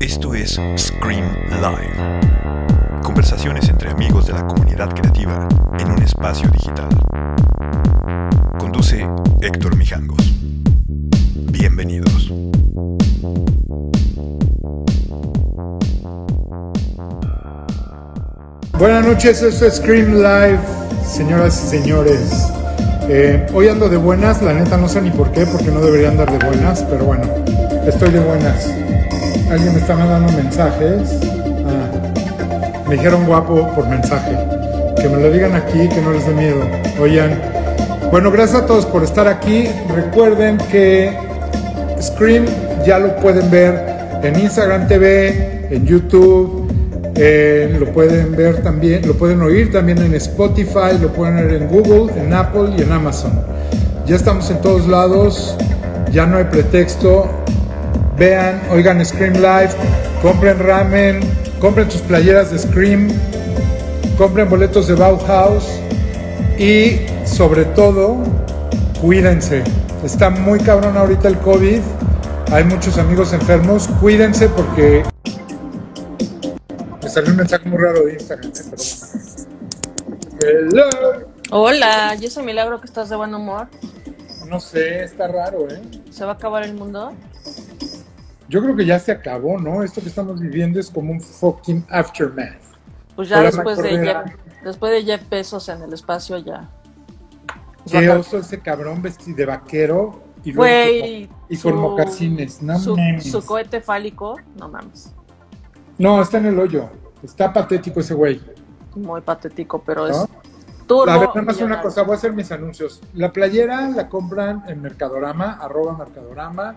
Esto es Scream Live. Conversaciones entre amigos de la comunidad creativa en un espacio digital. Conduce Héctor Mijangos. Bienvenidos. Buenas noches, esto es Scream Live, señoras y señores. Eh, hoy ando de buenas, la neta no sé ni por qué, porque no debería andar de buenas, pero bueno, estoy de buenas. Alguien me está mandando mensajes. Ah, me dijeron guapo por mensaje. Que me lo digan aquí, que no les dé miedo. Oigan, bueno, gracias a todos por estar aquí. Recuerden que Scream ya lo pueden ver en Instagram TV, en YouTube, eh, lo pueden ver también, lo pueden oír también en Spotify, lo pueden ver en Google, en Apple y en Amazon. Ya estamos en todos lados, ya no hay pretexto. Vean, oigan Scream Live, compren ramen, compren sus playeras de Scream, compren boletos de Bauhaus y sobre todo, cuídense. Está muy cabrón ahorita el COVID, hay muchos amigos enfermos, cuídense porque salió un mensaje muy raro de Instagram. Hello. Hola, ¿y ese milagro que estás de buen humor? No sé, está raro, ¿eh? ¿Se va a acabar el mundo? Yo creo que ya se acabó, ¿no? Esto que estamos viviendo es como un fucking aftermath. Pues ya después de, Jeff, después de Jeff Bezos en el espacio ya. Qué oso ese cabrón vestido de vaquero y, Wey, y con mocasines, no su, mames. su cohete fálico, no mames. No, está en el hoyo. Está patético ese güey. Muy patético, pero ¿No? es turbo. A ver, nada más una cosa, voy a hacer mis anuncios. La playera la compran en Mercadorama, arroba Mercadorama.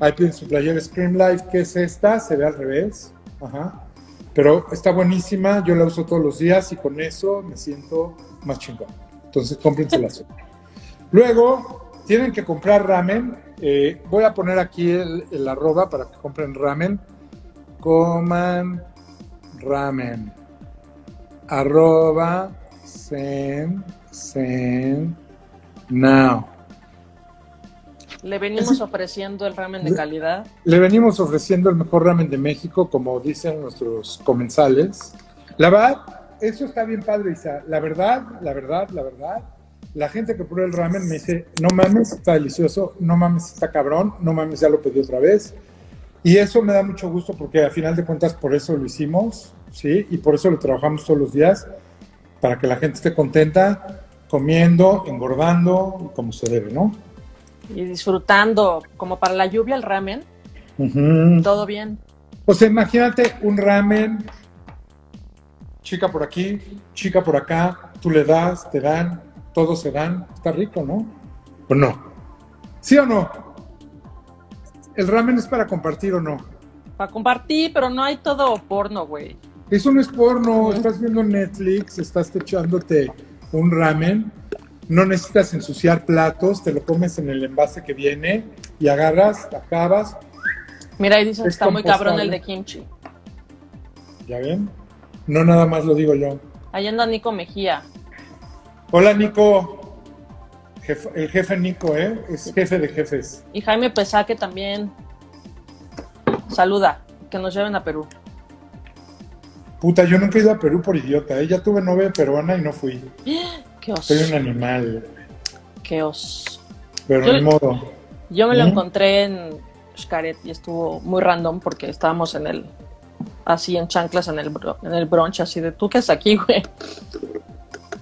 Ahí piden su playera Scream Life, que es esta, se ve al revés. Ajá. Pero está buenísima, yo la uso todos los días y con eso me siento más chingón. Entonces cómprensela. Luego, tienen que comprar ramen. Eh, voy a poner aquí el, el arroba para que compren ramen. Coman ramen. Arroba sen, sen, now. Le venimos ofreciendo el ramen de calidad. Le venimos ofreciendo el mejor ramen de México, como dicen nuestros comensales. La verdad, eso está bien padre, Isa. La verdad, la verdad, la verdad. La gente que prueba el ramen me dice, no mames, está delicioso, no mames, está cabrón, no mames, ya lo pedí otra vez. Y eso me da mucho gusto porque a final de cuentas por eso lo hicimos, ¿sí? Y por eso lo trabajamos todos los días, para que la gente esté contenta, comiendo, engordando, como se debe, ¿no? Y disfrutando, como para la lluvia, el ramen. Todo bien. O sea, imagínate un ramen, chica por aquí, chica por acá, tú le das, te dan, todos se dan, está rico, ¿no? ¿O no? ¿Sí o no? ¿El ramen es para compartir o no? Para compartir, pero no hay todo porno, güey. Eso no es porno, estás viendo Netflix, estás echándote un ramen, no necesitas ensuciar platos, te lo comes en el envase que viene y agarras, acabas, Mira, ahí dicen que Es está muy cabrón el de kimchi. ¿ya ven? No nada más lo digo yo. Ahí anda Nico Mejía. Hola Nico, El jefe Nico, ¿eh? Es jefe de jefes. Y Jaime Pesaque también. Saluda, que nos lleven a Perú. Puta, yo nunca he ido a Perú por idiota, ¿eh? Ya tuve novia peruana y no fui. Qué os. Soy un animal, Qué os. pero Yo- ni modo. Yo me lo ¿Mm? encontré en Xcaret y estuvo muy random porque estábamos en el. Así en chanclas en el, en el brunch, así de tú que es aquí, güey.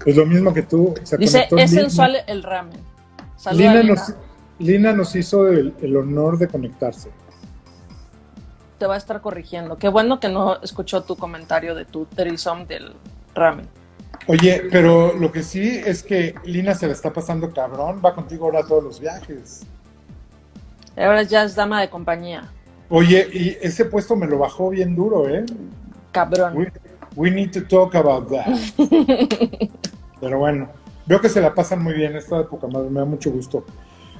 Pues lo mismo que tú. se Dice, es Lina. sensual el ramen. Lina Lina. nos, Lina nos hizo el, el honor de conectarse. Te va a estar corrigiendo. Qué bueno que no escuchó tu comentario de tu threesome del ramen. Oye, pero lo que sí es que Lina se la está pasando cabrón, va contigo ahora a todos los viajes. Ahora ya es dama de compañía. Oye, y ese puesto me lo bajó bien duro, ¿eh? Cabrón. We, we need to talk about that. Pero bueno, veo que se la pasan muy bien esta época, madre, me da mucho gusto.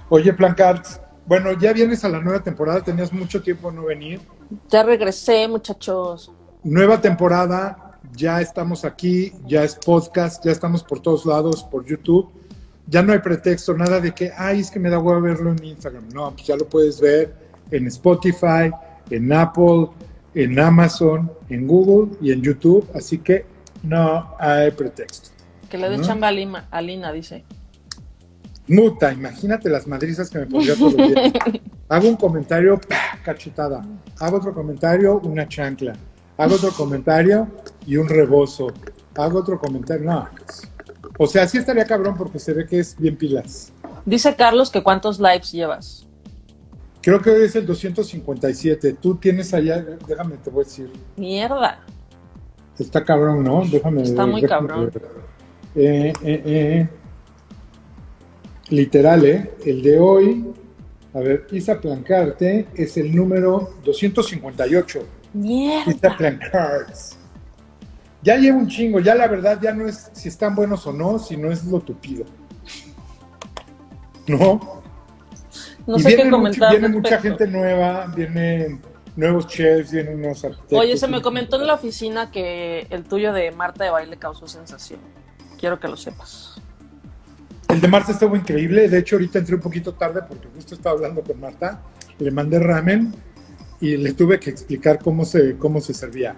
Oye, Plancards, bueno, ya vienes a la nueva temporada, tenías mucho tiempo no venir. Ya regresé, muchachos. Nueva temporada, ya estamos aquí, ya es podcast, ya estamos por todos lados, por YouTube. ya no hay pretexto, nada de que, ay, es que me da huevo verlo en Instagram. No, pues ya lo puedes ver en Spotify, en Apple, en Amazon, en Google y en YouTube, así que no hay pretexto. Que le dé ¿No? chamba a, Lima, a Lina, dice. Muta, imagínate las madrizas que me pondría todos los días. Hago un comentario, ¡pah! cachetada. Hago otro comentario, una chancla. Hago otro comentario y un rebozo. Hago otro comentario, no. O sea, sí estaría cabrón porque se ve que es bien pilas. Dice Carlos que cuántos lives llevas. Creo que hoy es el 257. Tú tienes allá, déjame, te voy a decir. Mierda. Está cabrón, ¿no? Déjame Está muy déjame cabrón. Eh, eh, eh. Literal, ¿eh? El de hoy, a ver, Isa Plancarte es el número 258. Isa Mierda. Plancards. Ya llevo un chingo, ya la verdad ya no es si están buenos o no, sino es lo tupido. ¿No? No y sé qué viene, mucho- comentar. viene mucha gente nueva, vienen nuevos chefs, vienen unos arquitectos. Oye, se me comentó en la oficina que el tuyo de Marta de baile causó sensación. Quiero que lo sepas. El de Marta estuvo increíble. De hecho, ahorita entré un poquito tarde porque justo estaba hablando con Marta. Le mandé ramen y le tuve que explicar cómo se, cómo se servía.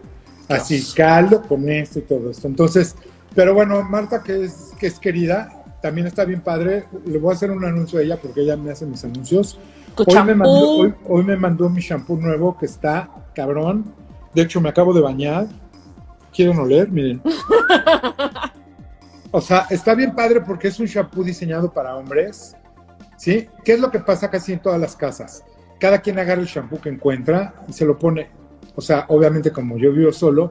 Así, caldo con esto y todo esto. Entonces, pero bueno, Marta, que es, que es querida, también está bien padre. Le voy a hacer un anuncio a ella porque ella me hace mis anuncios. Hoy me, mandó, hoy me mandó mi shampoo nuevo que está cabrón. De hecho, me acabo de bañar. ¿Quieren oler? Miren. O sea, está bien padre porque es un shampoo diseñado para hombres. ¿Sí? ¿Qué es lo que pasa casi en todas las casas? Cada quien agarra el shampoo que encuentra y se lo pone. O sea, obviamente como yo vivo solo,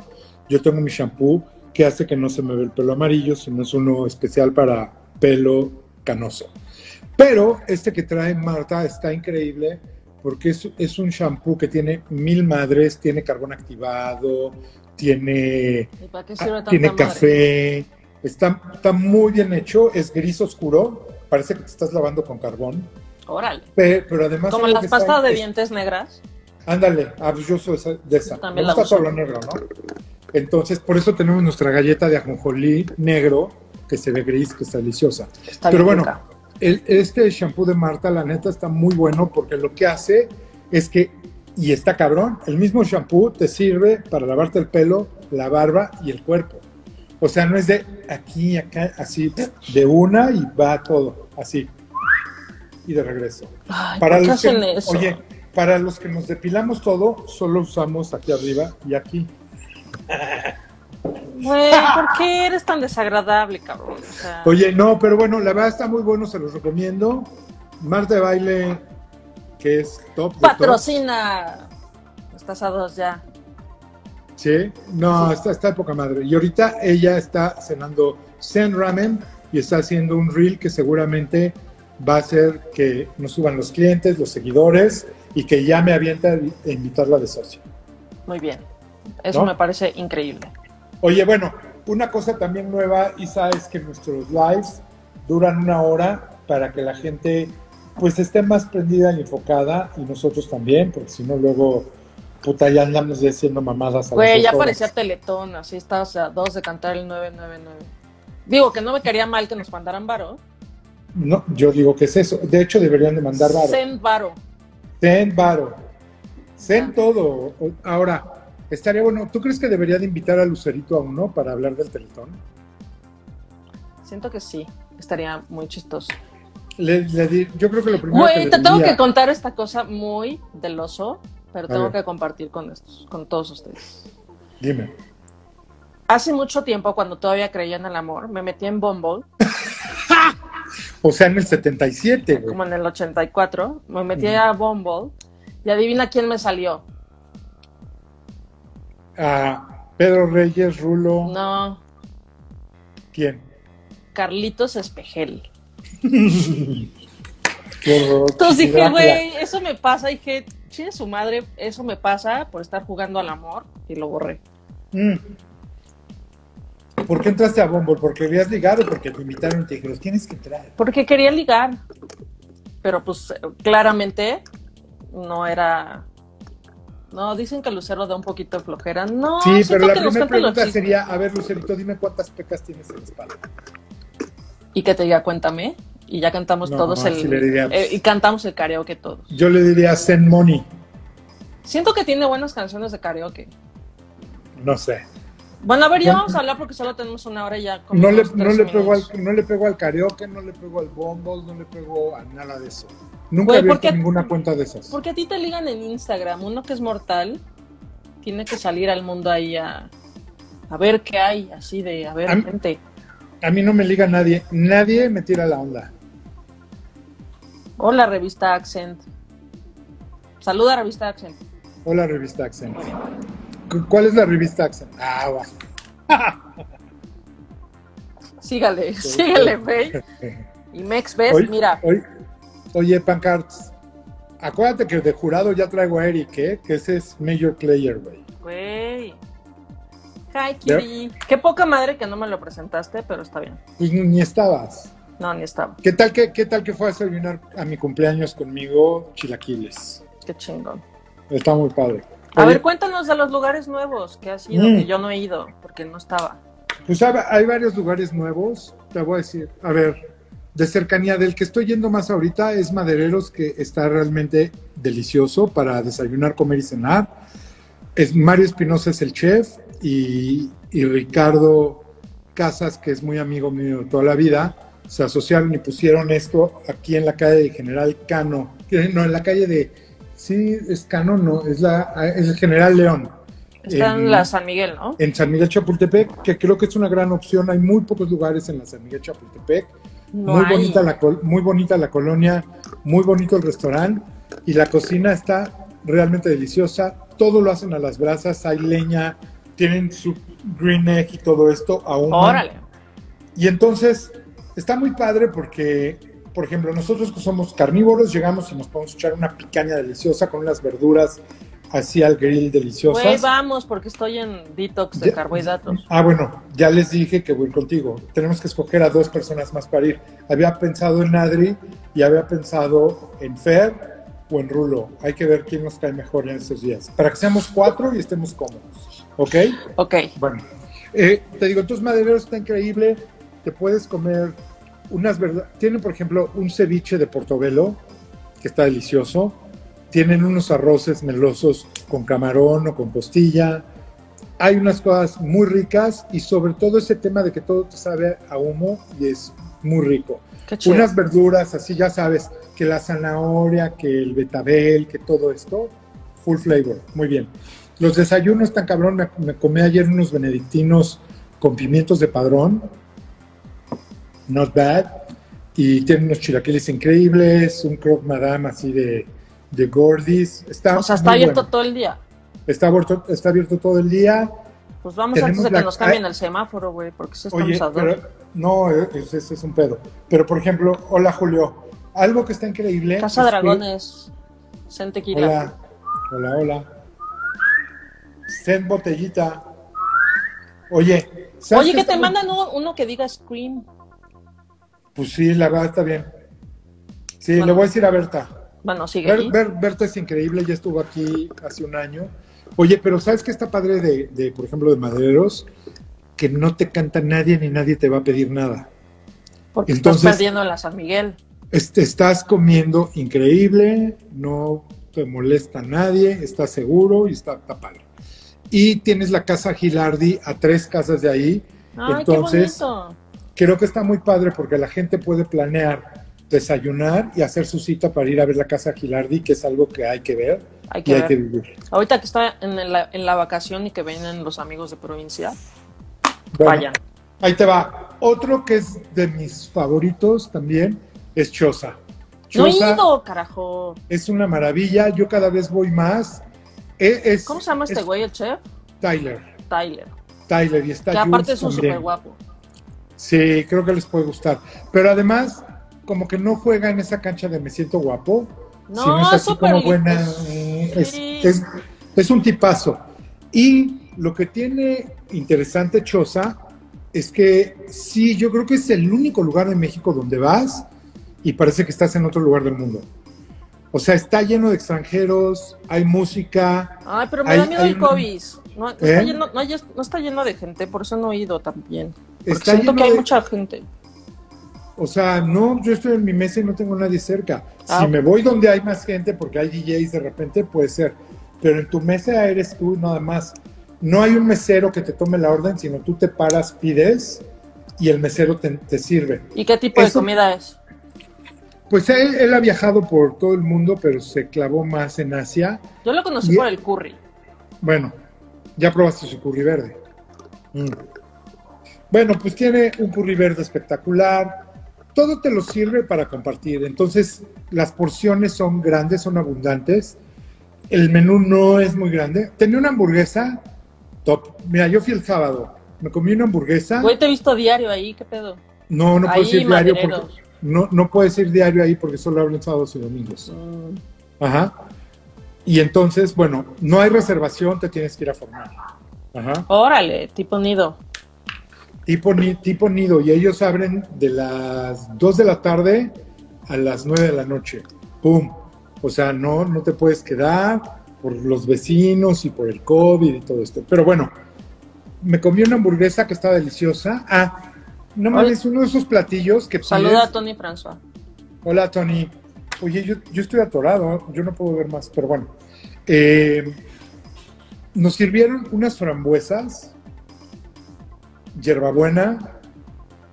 yo tengo mi shampoo que hace que no se me ve el pelo amarillo, sino es uno especial para pelo canoso. Pero este que trae Marta está increíble porque es, es un shampoo que tiene mil madres, tiene carbón activado, tiene, ¿Y para qué sirve tanta tiene madre? café, está, está muy bien hecho, es gris oscuro, parece que te estás lavando con carbón, Órale. pe- pero, además... Como las pastas de es- dientes negras. Ándale, ah, pues yo soy esa- de esa. También Me la gusta lo negro, ¿no? Entonces, por eso tenemos nuestra galleta de ajonjolí negro, que se ve gris, que está deliciosa. Está Pero bueno, el- este shampoo de Marta, la neta, está muy bueno porque lo que hace es que, y está cabrón, el mismo shampoo te sirve para lavarte el pelo, la barba y el cuerpo. O sea, no es de aquí, acá, así, de una y va todo, así. Y de regreso. Ay, Para ¿por qué los que, eso? Oye, para los que nos depilamos todo, solo usamos aquí arriba y aquí. Güey, ¿por qué eres tan desagradable, cabrón? O sea, Oye, no, pero bueno, la verdad está muy bueno, se los recomiendo. Marta de baile, que es top. de top. patrocina. Estás a dos ya. Sí, no, está, está de poca madre. Y ahorita ella está cenando Zen Ramen y está haciendo un reel que seguramente va a hacer que nos suban los clientes, los seguidores y que ya me avienta a invitarla de socio. Muy bien. Eso ¿No? me parece increíble. Oye, bueno, una cosa también nueva, Isa, es que nuestros lives duran una hora para que la gente pues esté más prendida y enfocada y nosotros también, porque si no luego, puta, ya andamos ya haciendo mamadas a Güey, ya horas. parecía Teletón, así estabas a dos de cantar el 999. Digo que no me quería mal que nos mandaran varo. No, yo digo que es eso. De hecho, deberían de mandar varo. Send varo. Ten varo. Ah. todo. Ahora, estaría bueno. ¿Tú crees que debería de invitar a Lucerito a uno para hablar del Teletón? Siento que sí, estaría muy chistoso. Le, le di- yo creo que lo primero que Güey, le te tengo diría- que contar esta cosa muy del oso, pero tengo que compartir con estos, con todos ustedes. Dime. Hace mucho tiempo, cuando todavía creía en el amor, me metí en Bumble, O sea, en el 77, güey. como en el 84, me metí a Bumble y adivina quién me salió. A Pedro Reyes, Rulo. No, ¿Quién? Carlitos Espejel. Qué horror. Entonces dije, güey, eso me pasa. Dije, chile su madre, eso me pasa por estar jugando al amor y lo borré. Mm. ¿Por qué entraste a Bumble? ¿Porque querías ligar o porque te invitaron y te dijeron, tienes que entrar? Porque quería ligar. Pero pues claramente no era. No, dicen que Lucero da un poquito de flojera. No, sí, pero la primera pregunta sería, a ver, Lucerito, dime cuántas pecas tienes en la espalda. y que te diga cuéntame y ya cantamos No, todos el eh, y cantamos el karaoke todos. Yo le diría Send Money. Siento que tiene buenas canciones de karaoke. No sé. Bueno, a ver, ya vamos a hablar porque solo tenemos una hora y ya. No le, no, le pego al, no le pego al karaoke, no le pego al Bumble, no le pego a nada de eso. Nunca he abierto ¿por qué- ninguna cuenta de esas. Porque a ti te ligan en Instagram. Uno que es mortal tiene que salir al mundo ahí a, a ver qué hay, así de, a ver, A mí- gente. A mí no me liga nadie. Nadie me tira la onda. Hola, revista Accent. Saluda, revista Accent. Hola, revista Accent. Cu- ¿Cuál es la revista Accent? Ah, va. Sígale, sígale, güey. Y Mex, ¿ves? Mira, oye, oye, Pancarts. Acuérdate que de jurado ya traigo a Eric, ¿eh? Que ese es Major Player, güey. güey. Hi, Kitty. Qué poca madre que no me lo presentaste, pero está bien. Pues ni, ni estabas. No, ni estaba. ¿Qué tal que, qué tal que fue a desayunar a mi cumpleaños conmigo chilaquiles? Qué chingón. Está muy padre. A Oye, ver, cuéntanos de los lugares nuevos que has ido, Mm. que yo no he ido, porque no estaba. Pues hay, hay varios lugares nuevos, te voy a decir. A ver, de cercanía, del que estoy yendo más ahorita es Madereros, que está realmente delicioso para desayunar, comer y cenar. Es Mario Espinosa es el chef y, y Ricardo Casas, que es muy amigo mío de toda la vida, se asociaron y pusieron esto aquí en la calle de General Cano. No, en la calle de... Sí, es Cano, no, es, la, es el General León. Está en En- la San Miguel, ¿no? en San Miguel Chapultepec, que creo que es una gran opción. Hay muy pocos lugares en la San Miguel Chapultepec. No muy, hay. bonita la, muy bonita la colonia, muy bonito el restaurante y la cocina está realmente deliciosa. Todo lo hacen a las brasas, hay leña, tienen su green egg y todo esto aún. Órale. Y entonces está muy padre porque, por ejemplo, nosotros que somos carnívoros llegamos y nos podemos echar una picaña deliciosa con unas verduras así al grill deliciosas. Güey, vamos, porque estoy en detox de Ya- carbohidratos. Ah, bueno, ya les dije que voy contigo. Tenemos que escoger a dos personas más para ir. Había pensado en Adri y había pensado en Fer o en Rulo. Hay que ver quién nos cae mejor en estos días. Para que seamos cuatro y estemos cómodos. ¿Ok? Ok. Bueno, eh, te digo, entonces Madereros está increíble. Te puedes comer unas verdad. Tienen, por ejemplo, un ceviche de portobelo que está delicioso. Tienen unos arroces melosos con camarón o con costilla. Hay unas cosas muy ricas y sobre todo ese tema de que todo te sabe a humo y es muy rico. Unas verduras así, ya sabes, que la zanahoria, que el betabel, que todo esto, full flavor, muy bien. Los desayunos tan cabrón, me, me comí ayer unos benedictinos con pimientos de padrón, not bad, y tienen unos chilaquiles increíbles, un croque madame así de, de gordis. Está O sea, está abierto bueno. todo el día. Está abierto, está abierto todo el día. Pues vamos antes de que la- nos cambien el semáforo, güey, porque estamos Oye, a dos. pero no, ese es un pedo. Pero por ejemplo, hola Julio, algo que está increíble. Casa es que- Dragones, Sentequila. Hola, hola, hola. Send botellita. Oye, ¿sabes Oye, que te mandan uno, uno que diga Scream. Pues sí, la verdad está bien. Sí, Bueno. le voy a decir a Berta. Bueno, sigue Ber- ahí. Ber- Berta es increíble, ya estuvo aquí hace un año. Oye, pero ¿sabes qué está padre de, de, por ejemplo, de Madereros? Que no te canta nadie ni nadie te va a pedir nada. Porque entonces- estás perdiendo en la San Miguel. Este, estás comiendo increíble, no te molesta nadie, estás seguro y está, está padre. Y tienes la casa Gilardi a tres casas de ahí. Ay, Entonces, qué bonito. Creo que está muy padre porque la gente puede planear desayunar y hacer su cita para ir a ver la casa Gilardi, que es algo que hay que ver Hay y que hay ver. que vivir. Ahorita que está en la, en la vacación y que vienen los amigos de provincia, Bueno, vayan. Ahí te va. Otro que es de mis favoritos también es Choza. No he ido, carajo. es una maravilla. Yo cada vez voy más. E- Es, ¿Cómo se llama este es güey, el chef? Tyler. Tyler. Tyler y está Que aparte Jules es un súper guapo. Sí, creo que les puede gustar. Pero además, como que no juega en esa cancha de me siento guapo. No, sino es así como buena. es- eh, Es, es- es un tipazo. Y lo que tiene interesante Choza es que sí, yo creo que es el único lugar en México donde vas y parece que estás en otro lugar del mundo. O sea, está lleno de extranjeros, hay música. Ay, pero me Hay- da miedo hay el COVID. No, no ¿Eh? está lleno, no, no está lleno de gente, por eso no he ido también. Porque siento que hay de- mucha gente. O sea, no, yo estoy en mi mesa y no tengo nadie cerca. Ah, si ok. me voy donde hay más gente, porque hay DJs de repente, puede ser. Pero en tu mesa eres tú nada más. No hay un mesero que te tome la orden, sino tú te paras, pides y el mesero te, te sirve. ¿Y qué tipo de comida es? Pues él, él ha viajado por todo el mundo, pero se clavó más en Asia. Yo lo conocí Y- por el curry. Bueno, ya probaste su curry verde. Mm. Bueno, pues tiene un curry verde espectacular. Todo te lo sirve para compartir. Entonces, las porciones son grandes, son abundantes. El menú no es muy grande. Tenía una hamburguesa top. Mira, yo fui el sábado. Me comí una hamburguesa. Güey, te he visto diario ahí, ¿qué pedo? No, no Ahí, puedes ir diario porque no, no puedes ir diario ahí porque solo abren sábados y domingos. Mm, Ajá. Y entonces, bueno, no hay reservación, te tienes que ir a formar. Ajá. Órale, tipo nido. Tipo, tipo nido. Y ellos abren de las 2 de la tarde a las 9 de la noche. ¡Pum! O sea, no, no te puedes quedar por los vecinos y por el COVID y todo esto. Pero bueno, me comí una hamburguesa que estaba deliciosa. Ah, no mames, uno de esos platillos que Saluda pides- a Tony François. Hola, Tony. Oye, yo, yo estoy atorado, yo no puedo ver más, pero bueno. Eh, nos sirvieron unas frambuesas, hierbabuena,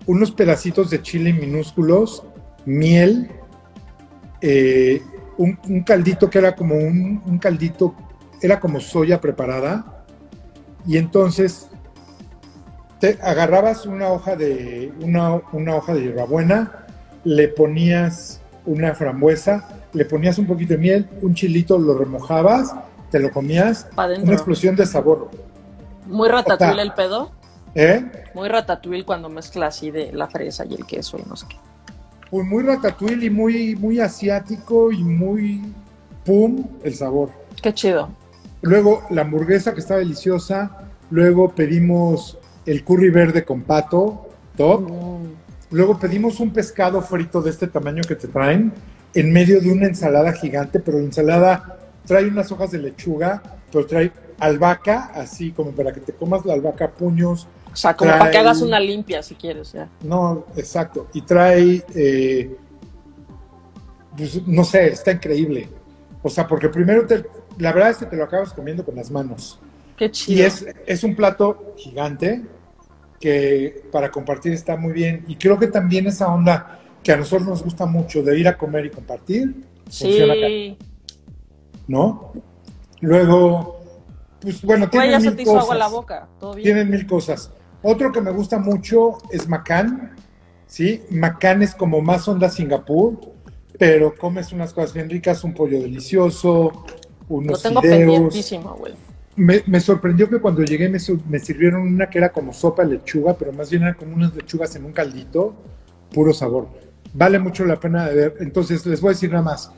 unos pedacitos de chile minúsculos, miel, eh, un, un caldito que era como un, un caldito, era como soya preparada, y entonces te agarrabas una hoja de una, una hoja de hierbabuena, le ponías una frambuesa, le ponías un poquito de miel, un chilito, lo remojabas, te lo comías, una explosión de sabor. Muy ratatouille el pedo. ¿Eh? Muy ratatouille cuando mezcla así de la fresa y el queso y no sé qué. Pues muy ratatouille y muy, muy asiático y muy pum el sabor. Qué chido. Luego la hamburguesa que está deliciosa. Luego pedimos el curry verde con pato, top. Mm, Luego pedimos un pescado frito de este tamaño que te traen en medio de una ensalada gigante, pero la ensalada trae unas hojas de lechuga, pero trae albahaca, así como para que te comas la albahaca a puños. O sea, como Trae- para que hagas una limpia si quieres, ya. No, exacto. Y trae, eh, pues, no sé, está increíble. O sea, porque primero, te, la verdad es que te lo acabas comiendo con las manos. Qué Y chido. es, es un plato gigante que para compartir está muy bien. Y creo que también esa onda que a nosotros nos gusta mucho de ir a comer y compartir, funciona acá, Sí. ¿no? Luego, pues bueno, tienen ya se mil te hizo agua la cosas. boca. Todo bien. Tienen mil cosas. Otro que me gusta mucho es Macán, ¿sí? Macán es como más onda Singapur, pero comes unas cosas bien ricas, un pollo delicioso, Lo unos tengo fideos. pendientísimo, güey. Me, me sorprendió que cuando llegué me, sirvieron una que era como sopa de lechuga, pero más bien era como unas lechugas en un caldito, puro sabor. Vale mucho la pena de ver. Entonces, les voy a decir nada más.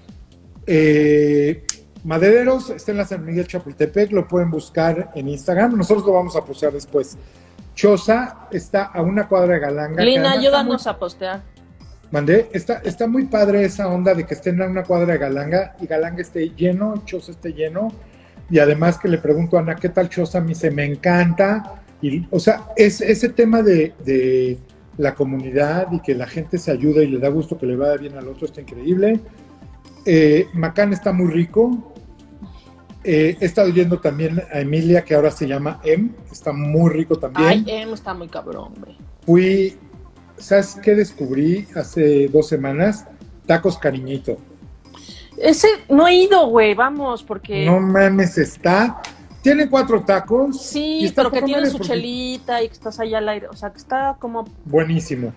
Eh, Madereros está en la San Miguel Chapultepec, lo pueden buscar en Instagram. Nosotros lo vamos a postear después. Choza está a una cuadra de Galanga. Lina, ayúdanos muy- a postear. Mandé, está, está muy padre esa onda de que estén a una cuadra de Galanga y Galanga esté lleno, Choza esté lleno. Y además que le pregunto a Ana, ¿qué tal Choza? Me dice, me encanta. Y, o sea, es, ese tema de, de la comunidad y que la gente se ayuda y le da gusto que le vaya bien al otro está increíble. Eh, Macán está muy rico. Eh, he estado yendo también a Emilia, que ahora se llama Em, está muy rico también. Ay, Em está muy cabrón, güey. Fui, ¿sabes qué descubrí hace dos semanas? Tacos cariñito. Ese no he ido, güey, vamos, porque. No mames, está. Tiene cuatro tacos. sí, pero que tiene su porque- chelita y que estás allá al aire. O sea, que está como. Buenísimo.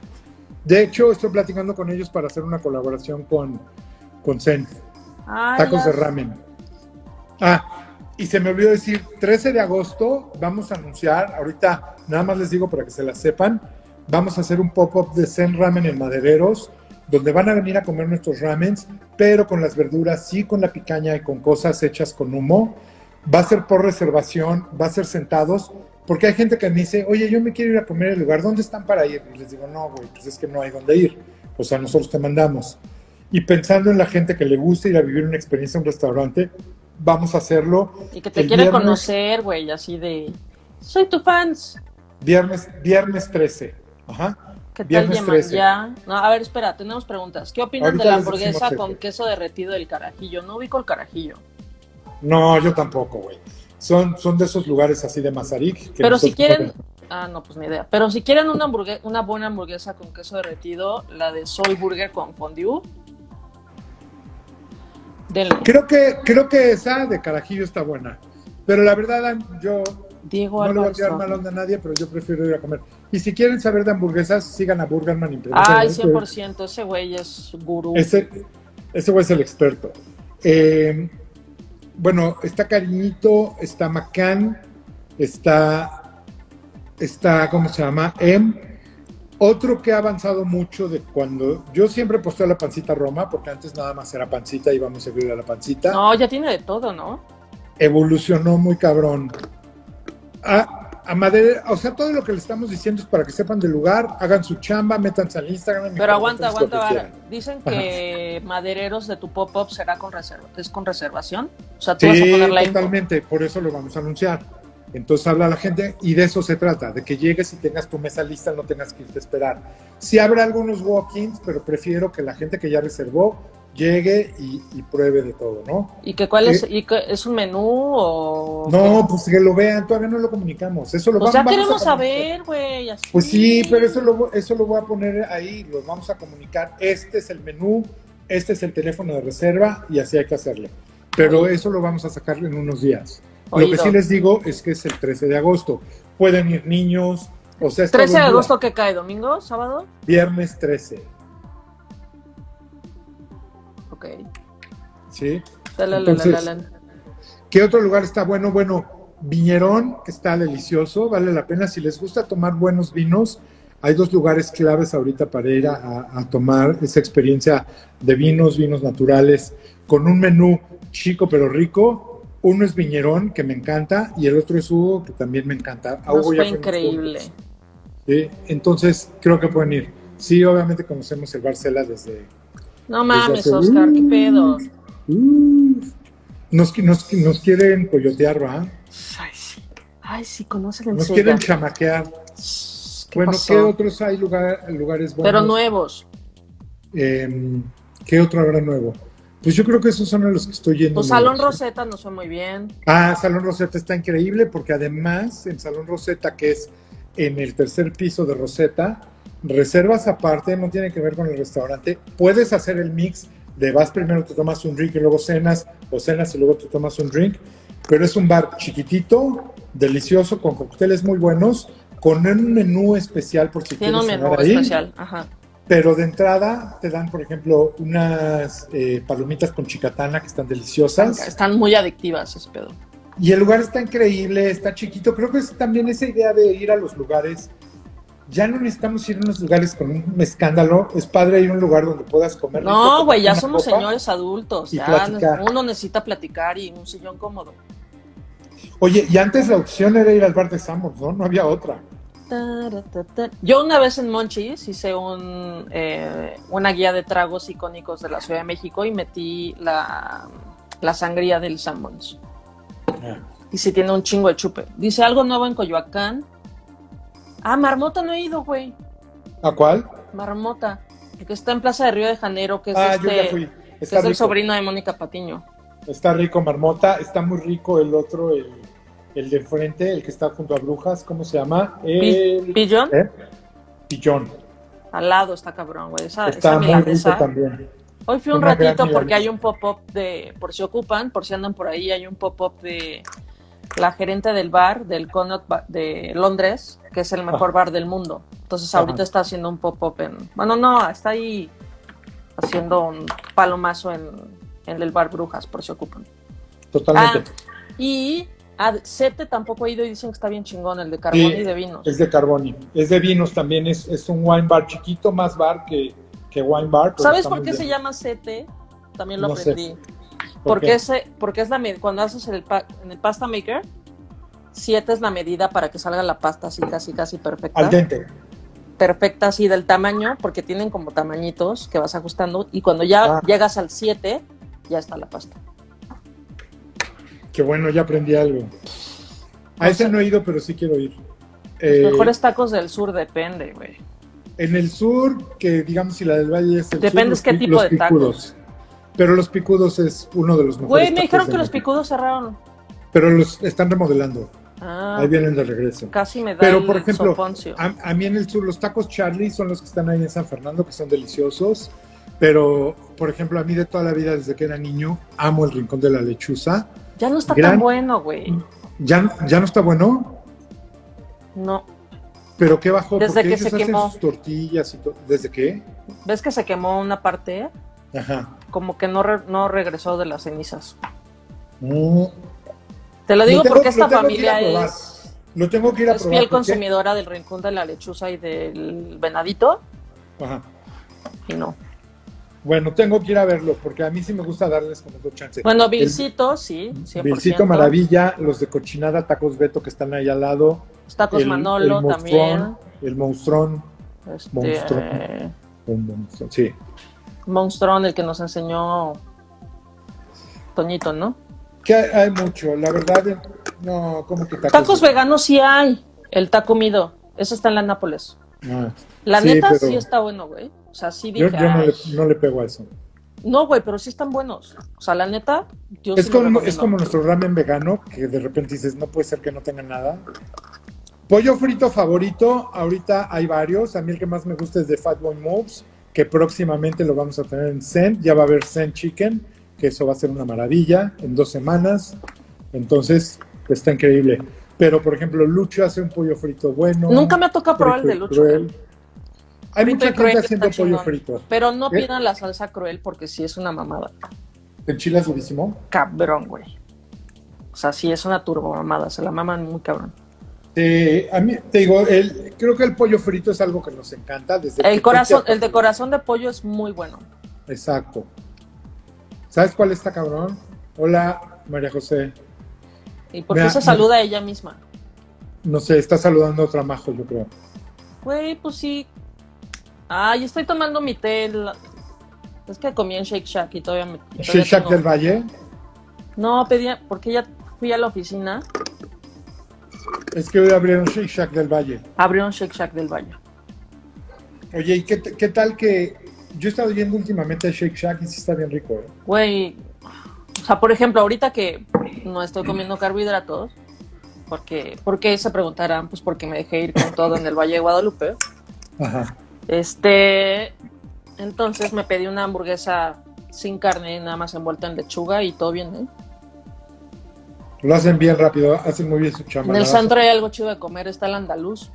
De hecho, estoy platicando con ellos para hacer una colaboración con, con Zen. Ay, Tacos ya- de ramen. Ah, y se me olvidó decir, 13 de agosto vamos a anunciar, ahorita nada más les digo para que se la sepan, vamos a hacer un pop-up de Zen Ramen en Madereros, donde van a venir a comer nuestros ramens, pero con las verduras, sí con la picaña y con cosas hechas con humo. Va a ser por reservación, va a ser sentados, porque hay gente que me dice, oye, yo me quiero ir a comer el lugar, ¿dónde están para ir? Y les digo, no, güey, pues es que no hay dónde ir. O sea, nosotros te mandamos. Y pensando en la gente que le gusta ir a vivir una experiencia en un restaurante, vamos a hacerlo Y que te quiere viernes- conocer, güey, así de. Soy tu fans. viernes, viernes 13. Ajá. ¿Qué tal Viernes 13. ya? No, a ver, espera, tenemos preguntas. ¿Qué Ahorita de la hamburguesa con queso derretido del carajillo? No ubico el carajillo. No, yo tampoco, güey. Son, son de esos lugares así de Mazarik. que Pero si quieren, ah, no, pues ni idea. Pero si quieren una hamburguesa, una buena hamburguesa con queso derretido, la de Soy Burger con fondue. Creo que, creo que esa de carajillo está buena. Pero la verdad, yo Diego no le voy a tirar mal onda a nadie, pero yo prefiero ir a comer. Y si quieren saber de hamburguesas, sigan a Burgerman pregunten. Ay, Ese- 100%, ese güey es gurú. Ese, ese güey es el experto. Eh, bueno, está Cariñito, está Macán, está, está, ¿cómo se llama? M. Otro que ha avanzado mucho de cuando yo siempre posté la pancita Roma, porque antes nada más era pancita, íbamos a servir a la pancita. No, ya tiene de todo, ¿no? Evolucionó muy cabrón. A, a Madera, o sea, todo lo que le estamos diciendo es para que sepan del lugar, hagan su chamba, métanse al Instagram. y Pero aguanta, aguanta. que. Dicen que madereros de tu pop-up será con reserva. ¿Es con reservación? O sea, tú vas a Sí, poner la info. totalmente, por eso lo vamos a anunciar. Entonces habla la gente y de eso se trata, de que llegues y tengas tu mesa lista, no tengas que irte a esperar. Sí habrá algunos walk-ins, pero prefiero que la gente que ya reservó llegue y, y pruebe de todo, ¿no? ¿Y que cuál es? Eh, ¿Y que es un menú o...? No, pues que lo vean, todavía no lo comunicamos. Eso lo Pues va- ya vamos a queremos saber, güey. Pues sí, pero eso lo, eso lo voy a poner ahí, lo vamos a comunicar. Este es el menú, este es el teléfono de reserva y así hay que hacerlo. Pero eso lo vamos a sacar en unos días. Lo que sí les digo es que es el 13 de agosto. Pueden ir niños, o sea, es 13 todo de agosto que cae, domingo, sábado. Viernes 13, Ok. ¿sí? Entonces-. ¿Qué otro lugar está bueno? Bueno, Viñerón está delicioso, vale la pena. Si les gusta tomar buenos vinos, hay dos lugares claves ahorita para ir a tomar esa experiencia de vinos, vinos naturales, con un menú chico pero rico. Uno es Viñerón, que me encanta, y el otro es Hugo, que también me encanta. A Nos Hugo fue increíble. ¿sí? Entonces, creo que pueden ir. Sí, obviamente conocemos el Barcela desde, No mames, hace- Oscar, qué pedo. Uf. Nos, nos, nos quieren coyotear, ¿va? Ay, sí. Ay, sí, conocen en Nos quieren chamaquear. ¿Qué bueno, pasó? ¿qué otros hay lugar, lugares buenos? Pero nuevos. Eh, ¿Qué otro habrá nuevo? Pues yo creo que esos son a los que estoy yendo. Pues Salón nuevos. Rosetta nos fue muy bien. Ah, Salón Rosetta está increíble porque además en Salón Rosetta, que es en el tercer piso de Rosetta, reservas aparte, no tiene que ver con el restaurante. Puedes hacer el mix de vas primero, te tomas un drink y luego cenas, o cenas y luego te tomas un drink. Pero es un bar chiquitito, delicioso, con cócteles muy buenos, con un menú especial por si Tiene un quieres menú cenar ahí. especial. Ajá. Pero de entrada te dan, por ejemplo, unas eh, palomitas con chicatana que están deliciosas. Están muy adictivas ese pedo. Y el lugar está increíble, está chiquito. Creo que es también esa idea de ir a los lugares. Ya no necesitamos ir a unos lugares con un escándalo. Es padre ir a un lugar donde puedas comer. No, güey, ya somos señores adultos. Ya uno necesita platicar y un sillón cómodo. Oye, y antes la opción era ir al bar de Samos, ¿no? No había otra. Yo una vez en Monchis hice un, eh, una guía de tragos icónicos de la Ciudad de México y metí la, la sangría del Sanborns. Y si tiene un chingo de chupe. Dice algo nuevo en Coyoacán. Ah, Marmota no he ido, güey. ¿A cuál? Marmota. Que está en Plaza de Río de Janeiro, que es, ah, yo este, ya fui. que es el sobrino de Mónica Patiño. Está rico, Marmota. Está muy rico el otro, el, el de enfrente, el que está junto a Brujas. ¿Cómo se llama? El... Pillón, ¿Eh? Pillón. al lado está cabrón, güey. Esa, Está esa muy rico también. Hoy fui un Una ratito porque hay un pop-up de, por si ocupan, por si andan por ahí, hay un pop-up de la gerente del bar, del Connaught de Londres, que es el mejor bar del mundo. Entonces ahorita Ajá. está haciendo un pop-up en... Bueno, no, está ahí haciendo un palomazo en, en el bar Brujas, por si ocupan. Totalmente. Ah, y a Sete tampoco he ido y dicen que está bien chingón, el de carbón Sí, y de vinos. Es de Carboni. Es de vinos también. Es, es un wine bar chiquito, más bar que, que wine bar. ¿Sabes por qué bien. se llama Sete? También lo No sé. aprendí. ¿Por Porque, qué? ese, porque es la cuando haces el pa- en el pasta maker, 7 es la medida para que salga la pasta así casi casi perfecta. Al dente. Perfecta así del tamaño, porque tienen como tamañitos que vas ajustando y cuando ya Ah. llegas al 7 ya está la pasta. Qué bueno, ya aprendí algo. A No ese sé. no he ido, pero sí quiero ir. Los Eh, mejores tacos del sur depende, güey. En el sur, que digamos si la del Valle es el Depende sur, qué los, tipo los de tacos. picudos. Pero los picudos es uno de los mejores. Güey, me tacos dijeron que los picudos cerraron. Pero los están remodelando. Ah, Ahí vienen de regreso. casi me da Pero, el por ejemplo. A, a mí en el sur, los tacos Charlie son los que están ahí en San Fernando, que son deliciosos. Pero, por ejemplo, a mí de toda la vida, desde que era niño, amo el rincón de la lechuza. Ya no está gran- tan bueno, güey. Ya, ya no está bueno, No. pero ¿qué bajó? Desde que se quemó. sus tortillas y todo. ¿Desde qué? ¿Ves que se quemó una parte? Ajá. Como que no, re- no regresó de las cenizas. Mm, Te lo Lo digo tengo- porque esta familia es, lo tengo que ir a es probar. fiel consumidora del rincón de la lechuza y del venadito. Ajá. Y no. Bueno, tengo que ir a verlo porque a mí sí me gusta darles como dos chances. Bueno, Vilcito, sí, 100%. Vilcito Maravilla, los de cochinada, tacos Beto que están ahí al lado. Los tacos el- Manolo el también. monstrón, El monstrón. Este, Monstruo. eh, un monstruo, Sí. Monstrón, el que nos enseñó Toñito, ¿no? Que hay, hay mucho, la verdad. eh, No, como que tacos. Tacos veganos sí hay. El taco mido. Eso está en la Nápoles. Ah, La Sí, neta pero- sí está bueno, güey. O sea, sí yo dije. yo no, le, "Ay". no le pego a eso. No, güey, pero sí están buenos. O sea, la neta, yo Es sí como, es como nuestro ramen vegano, que de repente dices, no puede ser que no tenga nada. Pollo frito favorito, ahorita hay varios. A mí el que más me gusta es de Fatboy Moves, que próximamente lo vamos a tener en Zen. Ya va a haber Zen Chicken, que eso va a ser una maravilla en dos semanas. Entonces, está increíble. Pero, por ejemplo, Lucho hace un pollo frito bueno. Nunca me ha tocado probar el de Lucho. cruel. Hay Frito mucha gente haciendo pollo frito. Pero no ¿Eh? pidan la salsa cruel porque sí es una mamada. ¿En Chile es durísimo? Cabrón, güey. O sea, sí es una turbo mamada. Se la maman muy cabrón. Eh, a mí, te digo, el, creo que el pollo frito es algo que nos encanta. Desde El corazón, el de corazón de pollo es muy bueno. Exacto. ¿Sabes cuál está cabrón? Hola, María José. ¿Y por qué se saluda a ella misma? No sé, está saludando a otra majo, yo creo. Güey, pues sí. Ay, estoy tomando mi té. la- Es que comí en Shake Shack y todavía me. y todavía Shake Shack tengo- del Valle. No, pedía, porque ya fui a la oficina, Es que hoy abrieron Shake Shack del Valle. abrió un Shake Shack del Valle. Oye, ¿y qué, qué tal que yo he estado yendo últimamente a Shake Shack y sí está bien rico, ¿eh? Güey, o sea, por ejemplo, ahorita que no estoy comiendo carbohidratos, porque, ¿por qué se preguntarán? Pues porque me dejé ir con todo en el Valle de Guadalupe. Ajá. Este, entonces me pedí una hamburguesa sin carne, nada más envuelta en lechuga y todo bien, ¿eh? Lo hacen bien rápido, hacen muy bien su chamba. En el centro hay algo chido de comer, está el andaluz,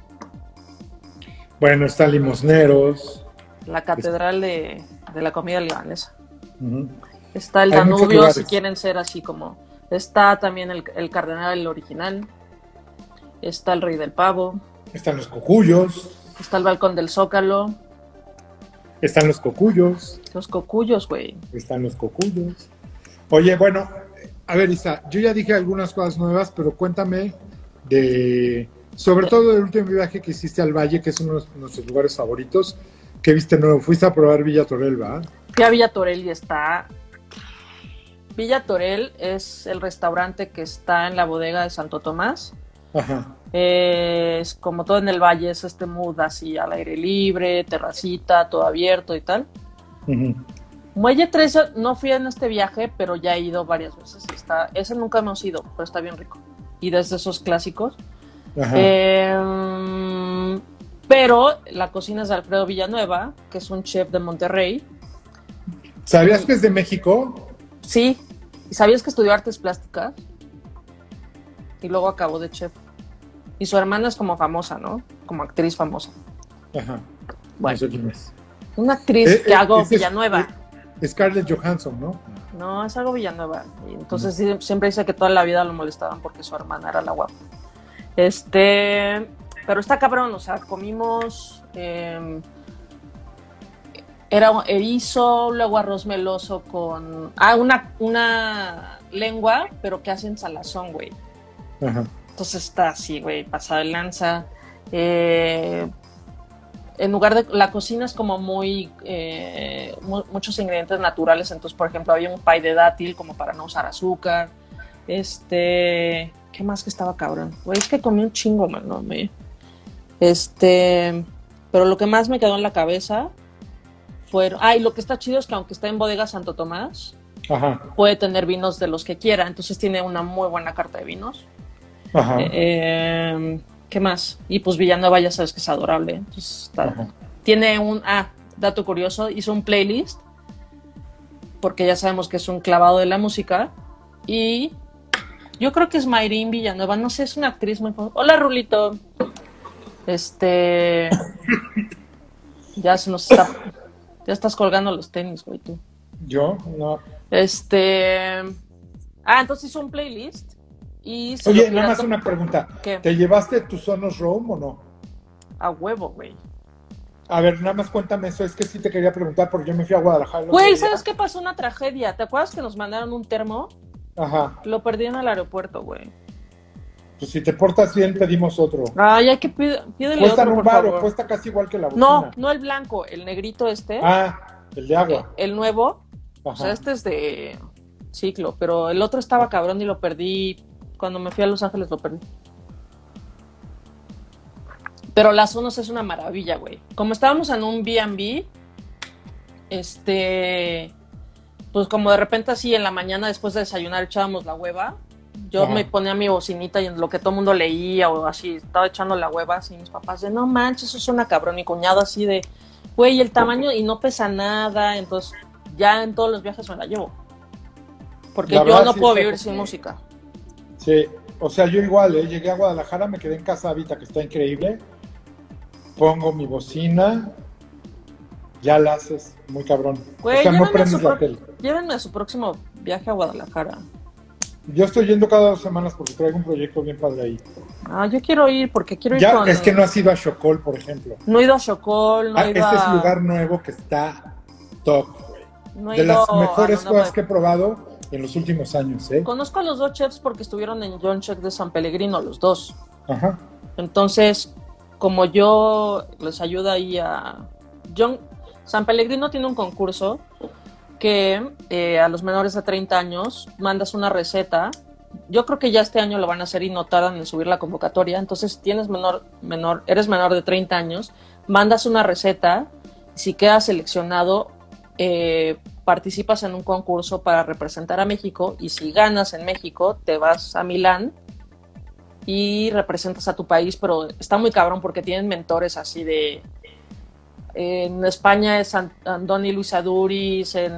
Bueno, están limosneros. la catedral de, de la comida libanesa. Está el Hay Danubio, si quieren ser así como. Está también el, el Cardenal el original. Está el Rey del Pavo. Están los cocuyos. Está el Balcón del Zócalo. Están los cocuyos. Los cocuyos, güey. Están los cocuyos. Oye, bueno, a ver, Isa, yo ya dije algunas cosas nuevas, pero cuéntame de, sobre todo del último viaje que hiciste al Valle, que es uno de nuestros lugares favoritos. ¿Qué viste nuevo? Fuiste a probar Villa Torel, ¿va? Fui a Villa Torel y está. Villa Torel es el restaurante que está en la bodega de Santo Tomás. Ajá. Es como todo en el valle, es este mood así al aire libre, terracita, todo abierto y tal. Muelle 13 no fui en este viaje, pero ya he ido varias veces. Está, ese nunca hemos ido, pero está bien rico. Y desde esos clásicos. Ajá. Eh, pero la cocina es de Alfredo Villanueva, que es un chef de Monterrey. ¿Sabías que es de México? Sí. ¿Y sabías que estudió artes plásticas? Y luego acabó de chef. Y su hermana es como famosa, ¿no? Como actriz famosa. Ajá. Bueno, No sé quién es. una actriz Eh, que eh, hago es- Villanueva. eh, Scarlett Johansson, ¿no? No, es algo Villanueva. Y entonces siempre dice que toda la vida lo molestaban porque su hermana era la guapa. Este, pero está cabrón, o sea, comimos. eh, era erizo, luego arroz meloso con. Ah, una, una lengua, pero que hacen salazón, güey. Ajá. Entonces está así, güey, pasada de lanza. Eh, en lugar de la cocina es como muy eh, mu- muchos ingredientes naturales. Entonces, por ejemplo, había un pie de dátil como para no usar azúcar. Este, ¿qué más que estaba cabrón? Güey, es que comí un chingo, man, no me. Este, Pero lo que más me quedó en la cabeza fueron. Ah, y lo que está chido es que aunque está en bodega Santo Tomás, Ajá, puede tener vinos de los que quiera. Entonces tiene una muy buena carta de vinos. Ajá. Eh, ¿Qué más? Y pues Villanueva ya sabes que es adorable. Entonces, está- tiene un. Ah, dato curioso: hizo un playlist. Porque ya sabemos que es un clavado de la música. Y yo creo que es Mayrin Villanueva. No sé, es una actriz muy famosa. Hola, Rulito. Este. Ya se nos está. Ya estás colgando los tenis, güey, tú. Yo, no. Este. Ah, entonces hizo un playlist. Y Oye, nada más una pregunta. ¿Qué? ¿Te llevaste tu Sonos Roam o no? A huevo, güey. A ver, nada más cuéntame eso. Es que sí te quería preguntar porque yo me fui a Guadalajara. el Güey. ¿sabes qué pasó? Una tragedia. ¿Te acuerdas que nos mandaron un termo? Ajá. Lo perdí en el aeropuerto, güey. Pues si te portas bien, pedimos otro. Ay, hay que pide- pídele Cuesta otro, un favor. cuesta casi igual que la bocina. No, no el blanco, el negrito este. Ah, el de eh, agua. el nuevo. O Ajá. sea, este es de ciclo, pero el otro estaba cabrón y lo perdí. Cuando me fui a Los Ángeles lo perdí. Pero las Sonos es una maravilla, güey. Como estábamos en un B&B, este, pues como de repente así en la mañana después de desayunar echábamos la hueva, yo Ajá. me ponía mi bocinita y en lo que todo el mundo leía o así, estaba echando la hueva así, mis papás de, no manches, eso suena cabrón, mi cuñado así de, güey, el tamaño y no pesa nada, entonces ya en todos los viajes me la llevo. Porque La yo no puedo vivir sin música. Sí, o sea, yo igual, ¿eh? llegué a Guadalajara, me quedé en Casa Habita, que está increíble. Pongo mi bocina, ya la haces muy cabrón. Güey, o sea, no llévenme, a prendes su la tele. llévenme a su próximo viaje a Guadalajara. Yo estoy yendo cada dos semanas porque traigo un proyecto bien padre ahí. Ah, yo quiero ir porque quiero ir Ya, con... es que no has ido a Chocol, por ejemplo. No he ido a Chocol, no Ah, he este ido es a... un lugar nuevo que está top, güey. no he De ido las mejores cosas que he probado en los últimos años, ¿eh? Conozco a los dos chefs porque estuvieron en John Check de San Pellegrino, los dos. Ajá. Entonces, como yo les ayudo ahí a... John... San Pellegrino tiene un concurso que eh, a los menores de 30 años mandas una receta. Yo creo que ya este año lo van a hacer y no tardan en subir la convocatoria. Entonces, si tienes menor, menor, eres menor de 30 años, mandas una receta. Si quedas seleccionado, eh, participas en un concurso para representar a México y si ganas en México, te vas a Milán y representas a tu país, pero está muy cabrón porque tienen mentores así de... En España es An- Andoni Luis Aduris, en,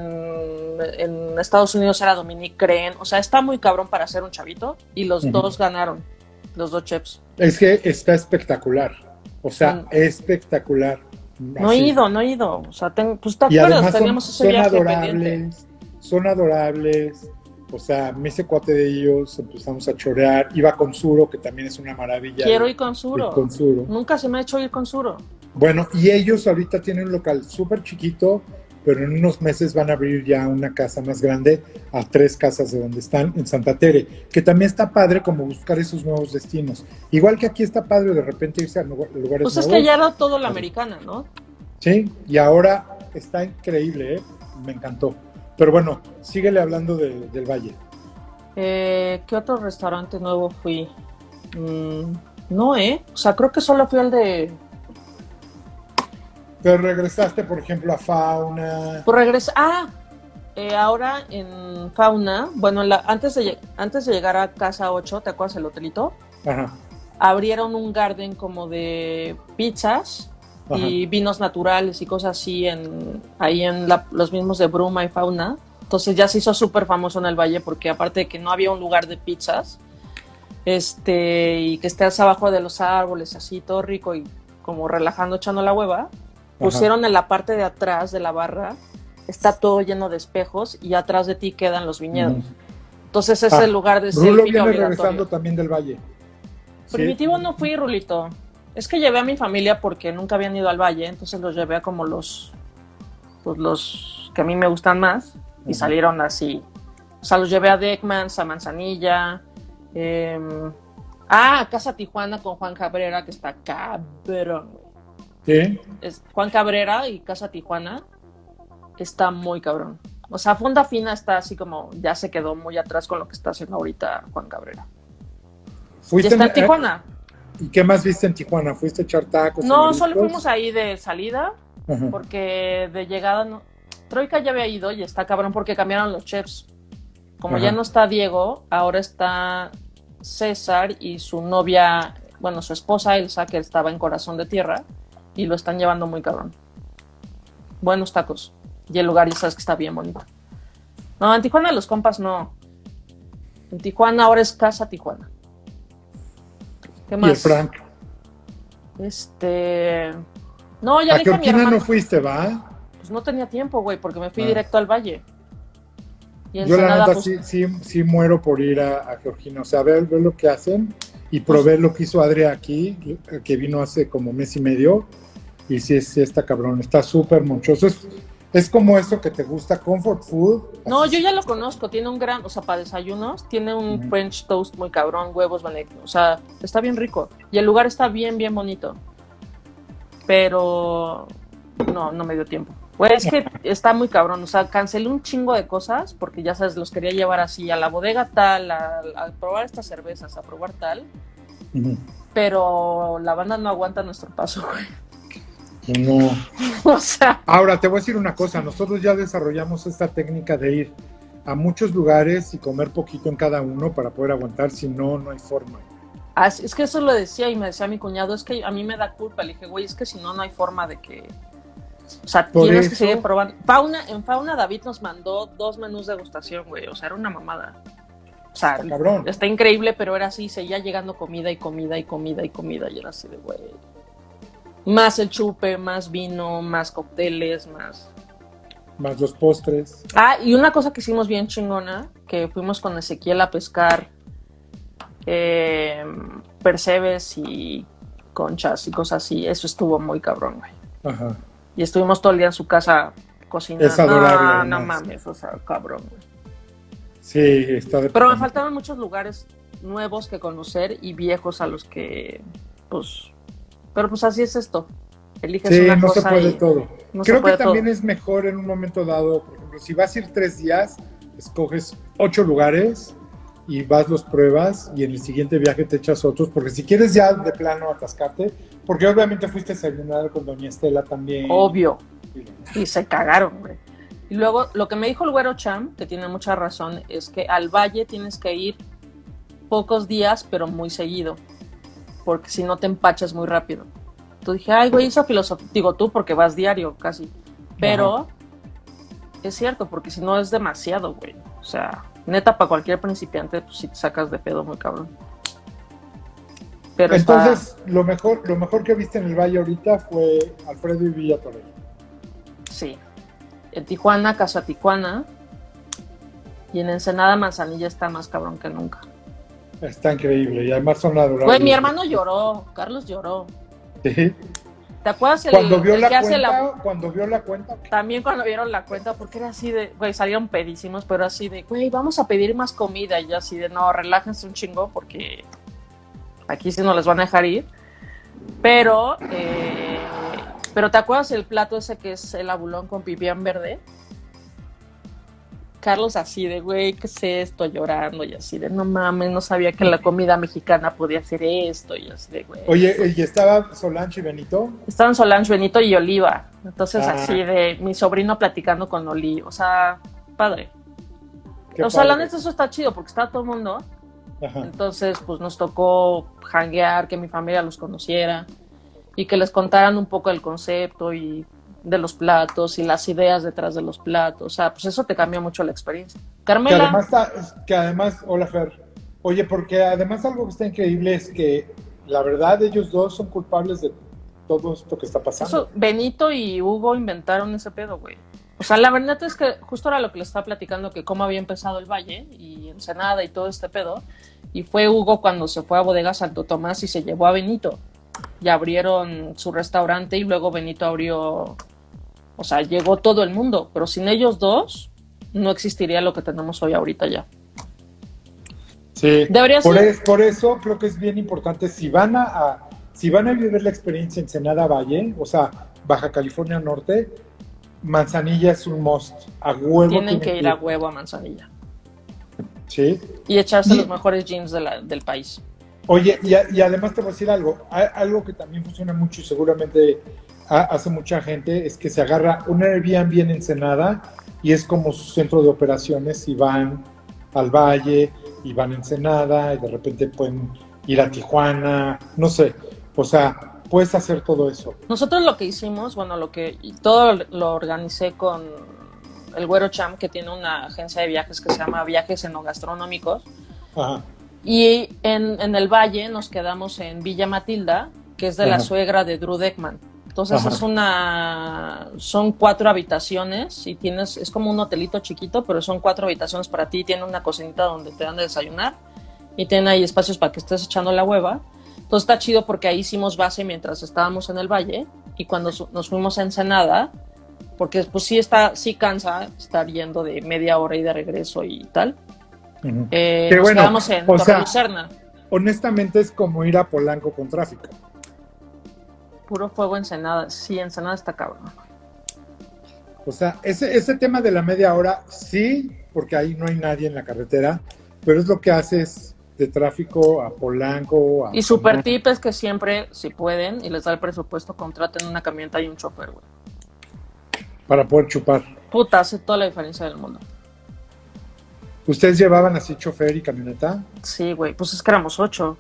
en Estados Unidos era Dominique Cren, o sea, está muy cabrón para ser un chavito y los dos ganaron, los dos chefs. Es que está espectacular. O sea, Mm. espectacular. No he ido, no he ido, o sea, ten- pues te Y acuerdas, son, teníamos ese son viaje pendiente. adorables, son adorables. O sea, me hice cuate de ellos, empezamos a chorear. Iba con Suro, que también es una maravilla. Quiero ir con Suro. ir con Suro. Nunca se me ha hecho ir con Suro. Bueno, y ellos ahorita tienen un local súper chiquito, pero en unos meses van a abrir ya una casa más grande a tres casas de donde están, en Santa Tere, que también está padre como buscar esos nuevos destinos. Igual que aquí está padre de repente irse a lugar- lugares Pues es nuevos. que ya era todo la americana, ¿no? Sí, y ahora está increíble, ¿eh? me encantó. Pero bueno, síguele hablando de- del Valle. Eh, ¿Qué otro restaurante nuevo fui? Mm, no, ¿eh? O sea, creo que solo fui al de... Pero regresaste, por ejemplo, a Fauna. Por regreso... Ah, eh, ahora en Fauna, bueno, la- antes, de, antes de llegar a Casa 8, ¿te acuerdas el hotelito? Ajá, Abrieron un garden como de pizzas ajá. y vinos naturales y cosas así en, ahí en la- los mismos de Bruma y Fauna. Entonces ya se hizo súper famoso en el valle porque aparte de que no había un lugar de pizzas, este, y que estés abajo de los árboles, así todo rico y como relajando, echando la hueva, pusieron en la parte de atrás de la barra, está todo lleno de espejos y atrás de ti quedan los viñedos. Entonces es Ah, el lugar de Rulo viene regresando también del Valle. Sí. Primitivo no fui, Rulito. Es que llevé a mi familia porque nunca habían ido al valle, entonces los llevé a como los, pues los que a mí me gustan más y salieron así. O sea, los llevé a Deckmans, a Manzanilla. em, ah, a Casa Tijuana con Juan Cabrera, que está cabrón. Sí. Es Juan Cabrera y Casa Tijuana está muy cabrón. O sea, Funda Fina está así como, ya se quedó muy atrás con lo que está haciendo ahorita Juan Cabrera. Y Fuiste está en eh, Tijuana. ¿Y qué más viste en Tijuana? ¿Fuiste a echar tacos? No, solo fuimos ahí de salida, Ajá. porque de llegada no. Troika ya había ido y está cabrón porque cambiaron los chefs. Como Ajá. ya no está Diego, ahora está César y su novia, bueno, su esposa Elsa, que estaba en Corazón de Tierra, y lo están llevando muy cabrón. Buenos tacos. Y el lugar ya sabes que está bien bonito. No, en Tijuana los compas no. En Tijuana ahora es Casa Tijuana. ¿Qué Y más? el Frank. Este. No, ya a dije a mi hermano. no fuiste, ¿va? Pues no tenía tiempo, güey, porque me fui Ah. directo al valle. Y Yo la neta pues, sí, sí, sí muero por ir a, a Georgina. O sea, ver, ver lo que hacen y probar lo que hizo Adria aquí, que vino hace como mes y medio. Y sí, sí está cabrón. Está súper monchoso. Es, es como eso que te gusta, comfort food. No, yo ya lo conozco. Tiene un gran, o sea, para desayunos, tiene un. French toast muy cabrón, huevos, benedicto. O sea, está bien rico. Y el lugar está bien, bien bonito. Pero no, no me dio tiempo. Güey, es que está muy cabrón. O sea, cancelé un chingo de cosas porque ya sabes, los quería llevar así a la bodega tal, a, a probar estas cervezas, a probar tal. Pero la banda no aguanta nuestro paso, güey. No. O sea, Ahora te voy a decir una cosa, nosotros ya desarrollamos esta técnica de ir a muchos lugares y comer poquito en cada uno para poder aguantar, si no, no hay forma. Así- es que eso lo decía y me decía mi cuñado, es que a mí me da culpa. Le dije, güey, es que si no, no hay forma de que... O sea, Por tienes que seguir probando. Fauna, en Fauna David nos mandó dos menús de degustación, güey. O sea, era una mamada. O sea, Está cabrón. está increíble, pero era así, seguía llegando comida y comida y comida y comida. Y era así de, güey. Más el chupe, más vino, más cócteles, más... Más los postres. Ah, y una cosa que hicimos bien chingona, que fuimos con Ezequiel a pescar eh, percebes y conchas y cosas así. Eso estuvo muy cabrón, güey. Ajá. Y estuvimos todo el día en su casa cocinando. Es adorable, No, no mames, o sea, cabrón. güey. Sí, está de Pero me faltaron muchos lugares nuevos que conocer y viejos a los que, pues... Pero pues así es esto. Eliges Sí, una no se cosa puede y- todo. no se Creo que puede también es mejor en un momento dado, por ejemplo, si vas a ir tres días, escoges ocho lugares y vas los pruebas y en el siguiente viaje te echas otros, porque si quieres ya de plano atascarte, porque obviamente fuiste a desayunar con Doña Estela también. Obvio. Y se cagaron, güey. Y luego, lo que me dijo el güero Cham, que tiene mucha razón, es que al valle tienes que ir pocos días, pero muy seguido. Porque si no te empachas muy rápido. Tú dije, ay, güey, esa filosofía. Digo tú, porque vas diario casi. Pero es cierto, porque si no es demasiado, güey. O sea, neta, para cualquier principiante, pues sí te sacas de pedo muy cabrón. Pero está- Entonces, lo mejor, lo mejor que viste en el Valle ahorita fue Alfredo y Villa Torre. Sí. En Tijuana, Casa Tijuana. Y en Ensenada, Manzanilla está más cabrón que nunca. Está increíble y además son adorables. Güey, mi hermano lloró. Carlos lloró. Sí. ¿Te acuerdas el, Cuando vio el la que hace la- cuando vio la cuenta, También cuando vieron la cuenta, porque era así de, güey, salieron pedísimos, pero así de, güey, vamos a pedir más comida. Y yo así de, no, relájense un chingo porque aquí sí no les van a dejar ir. Pero, eh, pero ¿te acuerdas el plato ese que es el abulón con pipián verde? Carlos así de, güey, ¿qué es esto? Llorando y así de, no mames, no sabía que la comida mexicana podía hacer esto y así de, güey. oye, y estaba Solange y Benito. Estaban Solange, Benito y Oliva. Entonces, Ah. así de mi sobrino platicando con Oli. O sea, padre. Qué o sea, la neta, eso está chido porque está todo el mundo. Ajá. Entonces, pues nos tocó hanguear, que mi familia los conociera y que les contaran un poco el concepto y de los platos y las ideas detrás de los platos. O sea, pues eso te cambia mucho la experiencia. Que Carmela, además, está, que además, hola Fer, oye, porque además algo que está increíble es que la verdad ellos dos son culpables de todo esto que está pasando. Eso, Benito y Hugo inventaron ese pedo, güey. O sea, la verdad es que justo era lo que le estaba platicando, que cómo había empezado el Valle y Ensenada y todo este pedo. Y fue Hugo cuando se fue a Bodega Santo Tomás y se llevó a Benito. Y abrieron su restaurante y luego Benito abrió, o sea, llegó todo el mundo. Pero sin ellos dos, no existiría lo que tenemos hoy ahorita ya. Sí. Debería por, ser- es- por eso creo que es bien importante, si van a, a- si van a vivir la experiencia en Senada Valle, o sea, Baja California Norte, Manzanilla es un must. A huevo Tienen tienen que ir a huevo a Manzanilla. Sí. Y echarse Y- los mejores jeans de la- del país. Oye, y, a- y además te voy a decir algo, algo que también funciona mucho y seguramente hace mucha gente es que se agarra un Airbnb en Ensenada y es como su centro de operaciones y van al valle y van a Ensenada y de repente pueden ir a Tijuana, no sé, o sea, puedes hacer todo eso. Nosotros lo que hicimos, bueno, lo que todo lo organicé con el Güero Cham, que tiene una agencia de viajes que se llama Viajes Enogastronómicos. Ajá. Y en, en el valle nos quedamos en Villa Matilda, que es de la suegra de Drew Deckman. Entonces Ajá. es una, son cuatro habitaciones y tienes, es como un hotelito chiquito, pero son cuatro habitaciones para ti. Tiene una cocinita donde te dan de desayunar y tiene ahí espacios para que estés echando la hueva. Entonces está chido porque ahí hicimos base mientras estábamos en el valle y cuando nos fuimos a Ensenada, porque pues sí está, sí cansa estar yendo de media hora y de regreso y tal. Ujú. Eh, Qué nos bueno, quedamos en o Torre sea- Lucerna. Honestamente es como ir a Polanco con tráfico. Puro fuego Ensenada. Sí, Ensenada está cabrón. O sea, ese, ese tema de la media hora, sí, porque ahí no hay nadie en la carretera, pero es lo que haces de tráfico a Polanco. A Y super tip es que siempre, si pueden, y les da el presupuesto, contraten una camioneta y un chofer, güey. Para poder chupar. Puta, hace toda la diferencia del mundo. ¿Ustedes llevaban así chofer y camioneta? Sí, güey. Pues es que éramos ocho.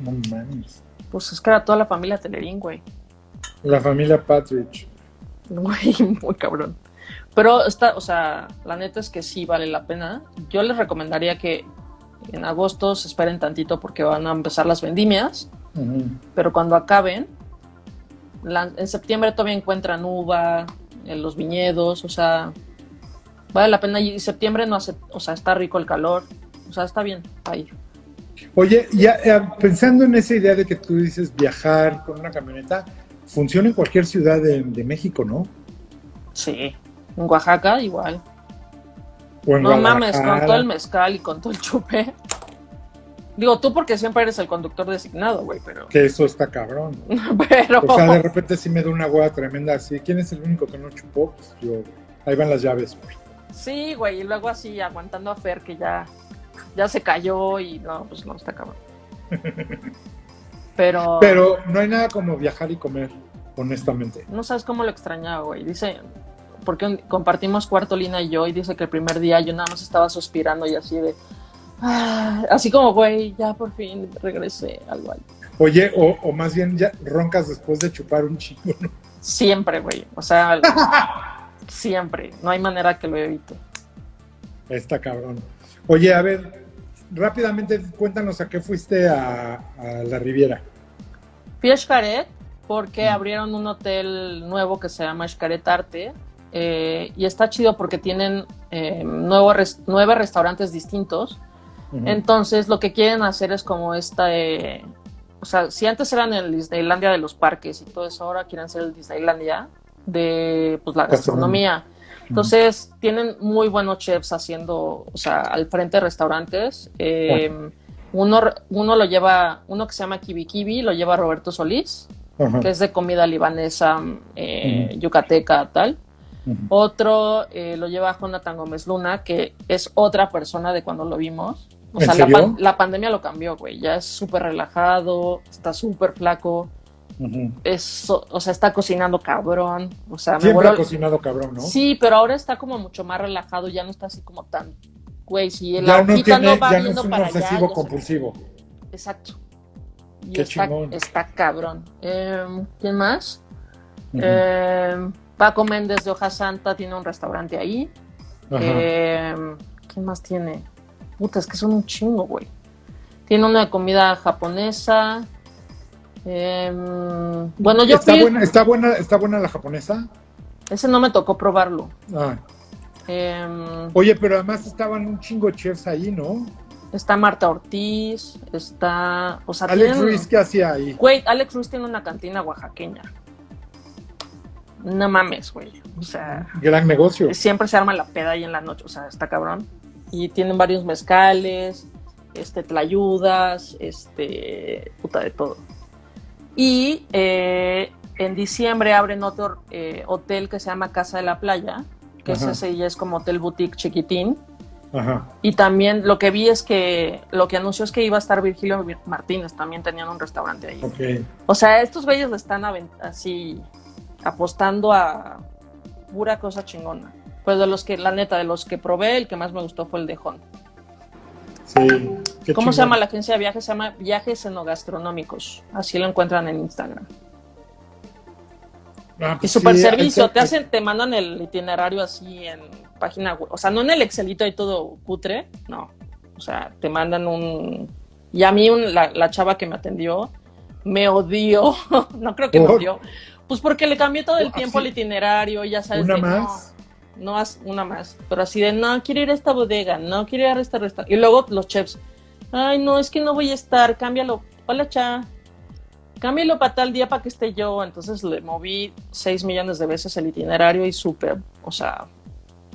No mames. Pues es que era toda la familia Telerín, güey. La familia Patridge. Güey, muy cabrón. Pero está, o sea, la neta es que sí vale la pena. Yo les recomendaría que en agosto se esperen tantito porque van a empezar las vendimias. Pero cuando acaben, la- en septiembre todavía encuentran uva en los viñedos, o sea, vale la pena. Y septiembre no hace, o sea, está rico el calor, o sea, está bien ahí. Oye, ya eh, pensando en esa idea de que tú dices viajar con una camioneta, funciona en cualquier ciudad de, de México, ¿no? Sí, en Oaxaca igual. O en No mames, con todo el mezcal y con todo el chupe. Digo, tú porque siempre eres el conductor designado, güey, pero... Que eso está cabrón. Pero... O sea, de repente sí me da una hueá tremenda así. ¿Quién es el único que no chupó? Pues yo. Ahí van las llaves. güey. Sí, güey, y luego así aguantando a Fer que ya, ya se cayó y no, pues no, está cabrón. Pero, Pero no hay nada como viajar y comer, honestamente. no sabes cómo lo extrañaba, güey. Dice, porque compartimos cuarto Lina y yo, y dice que el primer día yo nada más estaba suspirando y así de. "Ah", así como, güey, ya por fin regresé al baño. Oye, o, o más bien ya roncas después de chupar un chingo, ¿no? Siempre, güey. O sea, siempre. No hay manera que lo evite. Está cabrón. Oye, a ver, rápidamente cuéntanos a qué fuiste a, a la Riviera. Fui a Xcaret porque abrieron un hotel nuevo que se llama Xcaret Arte eh, y está chido porque tienen eh, nuevo res- nueve restaurantes distintos. Entonces lo que quieren hacer es como esta... eh, o sea, si antes eran el Disneylandia de los parques y todo eso, ahora quieren ser el Disneylandia de pues, la gastronomía. Entonces tienen muy buenos chefs haciendo, o sea, al frente de restaurantes. Eh, uno, uno lo lleva, uno que se llama Kibi Kibi, lo lleva Roberto Solís, que es de comida libanesa, eh, yucateca, tal. Otro eh, lo lleva Jonathan Gómez Luna, que es otra persona de cuando lo vimos. O ¿En sea, la, pan- la pandemia lo cambió, güey. Ya es súper relajado, está súper flaco. Ujú. Es, o sea, está cocinando cabrón. O sea, me Siempre voló- ha cocinado cabrón, ¿no? Sí, pero ahora está como mucho más relajado, ya no está así como tan, güey, si la ya no tiene, no va ya no es un para obsesivo compulsivo. Exacto. Y Qué está, chingón. está cabrón. Em, ¿Quién más? Ujú. Em, Paco Méndez de Hoja Santa tiene un restaurante ahí. Em, ¿Quién más tiene? Puta, es que son un chingo, güey. Tiene una comida japonesa. Em, bueno, yo está fui. buena, está buena, está buena la japonesa. Ese no me tocó probarlo. Ah. Em, Oye, pero además estaban un chingo de chefs ahí, ¿no? Está Marta Ortiz, está. O sea, Alex tienen- Ruiz, ¿qué hacía ahí? Güey, Alex Ruiz tiene una cantina oaxaqueña. No mames, güey. O sea, Gran negocio. siempre se arma la peda ahí en la noche, o sea, está cabrón. Y tienen varios mezcales, este, tlayudas, este, puta de todo. Y eh, en diciembre abren otro eh, hotel que se llama Casa de la Playa, que Ajá. ese ya es como hotel boutique chiquitín. Ajá. Y también lo que vi es que lo que anunció es que iba a estar Virgilio Martínez, también tenían un restaurante ahí. Ok. O sea, estos güeyes le están así apostando a pura cosa chingona. Pues de los que, la neta, de los que probé, el que más me gustó fue el de Hon. Sí. qué ¿Cómo se llama la agencia de viajes? Se llama Viajes Enogastronómicos. Así lo encuentran en Instagram. Ah, Y pues super sí, servicio, que- te hacen, te mandan el itinerario así en página web. O sea, no en el Excelito y todo cutre, no. O sea, te mandan un. Y a mí un- la, la chava que me atendió me odió. no creo que me ¿Por? odió. Pues porque le cambié todo el Ah, tiempo sí. el itinerario, ya sabes. ¿Una no, más? No, haz una más. Pero así de, no, quiero ir a esta bodega, no quiero ir a este restaurante. Y luego los chefs, ay, no, es que no voy a estar, cámbialo. Hola, cha. Cámbialo para tal día para que esté yo. Entonces le moví 6 millones de veces el itinerario y súper, o sea,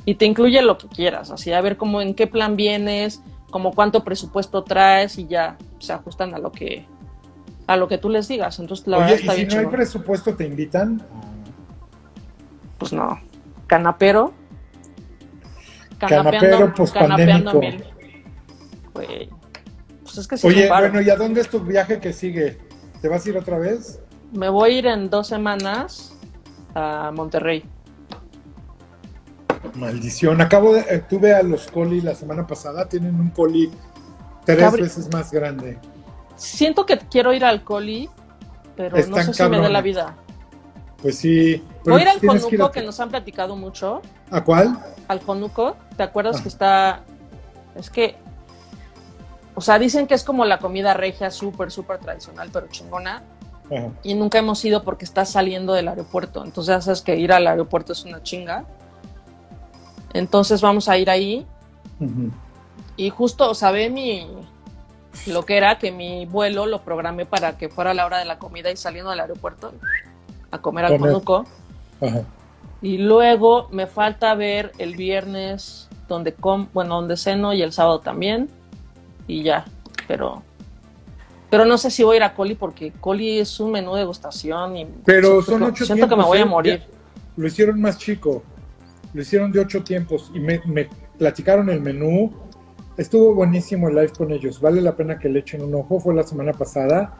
y te incluye lo que quieras, así a ver cómo en qué plan vienes, como cuánto presupuesto traes y ya se ajustan a lo que a lo que tú les digas. Entonces la verdad Oye, y está si bien no hay presupuesto, ¿te invitan? Pues no. Canapero. Canapero, canapeando pandémico. mil. Güey. Pues es que sí es Oye, bueno, ¿y a dónde es tu viaje que sigue? ¿Te vas a ir otra vez? Me voy a ir en dos semanas a Monterrey. Maldición. Acabo de. eh, tuve a los coli la semana pasada. Tienen un coli tres Cabri- veces más grande. Siento que quiero ir al Coli, pero no sé si me dé la vida. Pues sí. pero Voy a ir al que Conuco, a- que nos han platicado mucho. ¿A cuál? Al Conuco, ¿te acuerdas Ah. que está? Es que, o sea, dicen que es como la comida regia, súper, súper tradicional, pero chingona. Ajá. Y nunca hemos ido porque está saliendo del aeropuerto. Entonces ya sabes que ir al aeropuerto es una chinga. Entonces vamos a ir ahí. Y justo, o sea, ve mi lo que era que mi vuelo lo programé para que fuera la hora de la comida y saliendo del aeropuerto a comer al conuco. Ajá. Y luego me falta ver el viernes donde com bueno, donde ceno y el sábado también. Y ya, pero pero no sé si voy a ir a Coli porque Coli es un menú de degustación y Pero siento son que- ocho siento que me tiempos, voy a morir. Lo hicieron más chico. Lo hicieron de ocho tiempos y me, me platicaron el menú. Estuvo buenísimo el live con ellos. Vale la pena que le echen un ojo. Fue la semana pasada.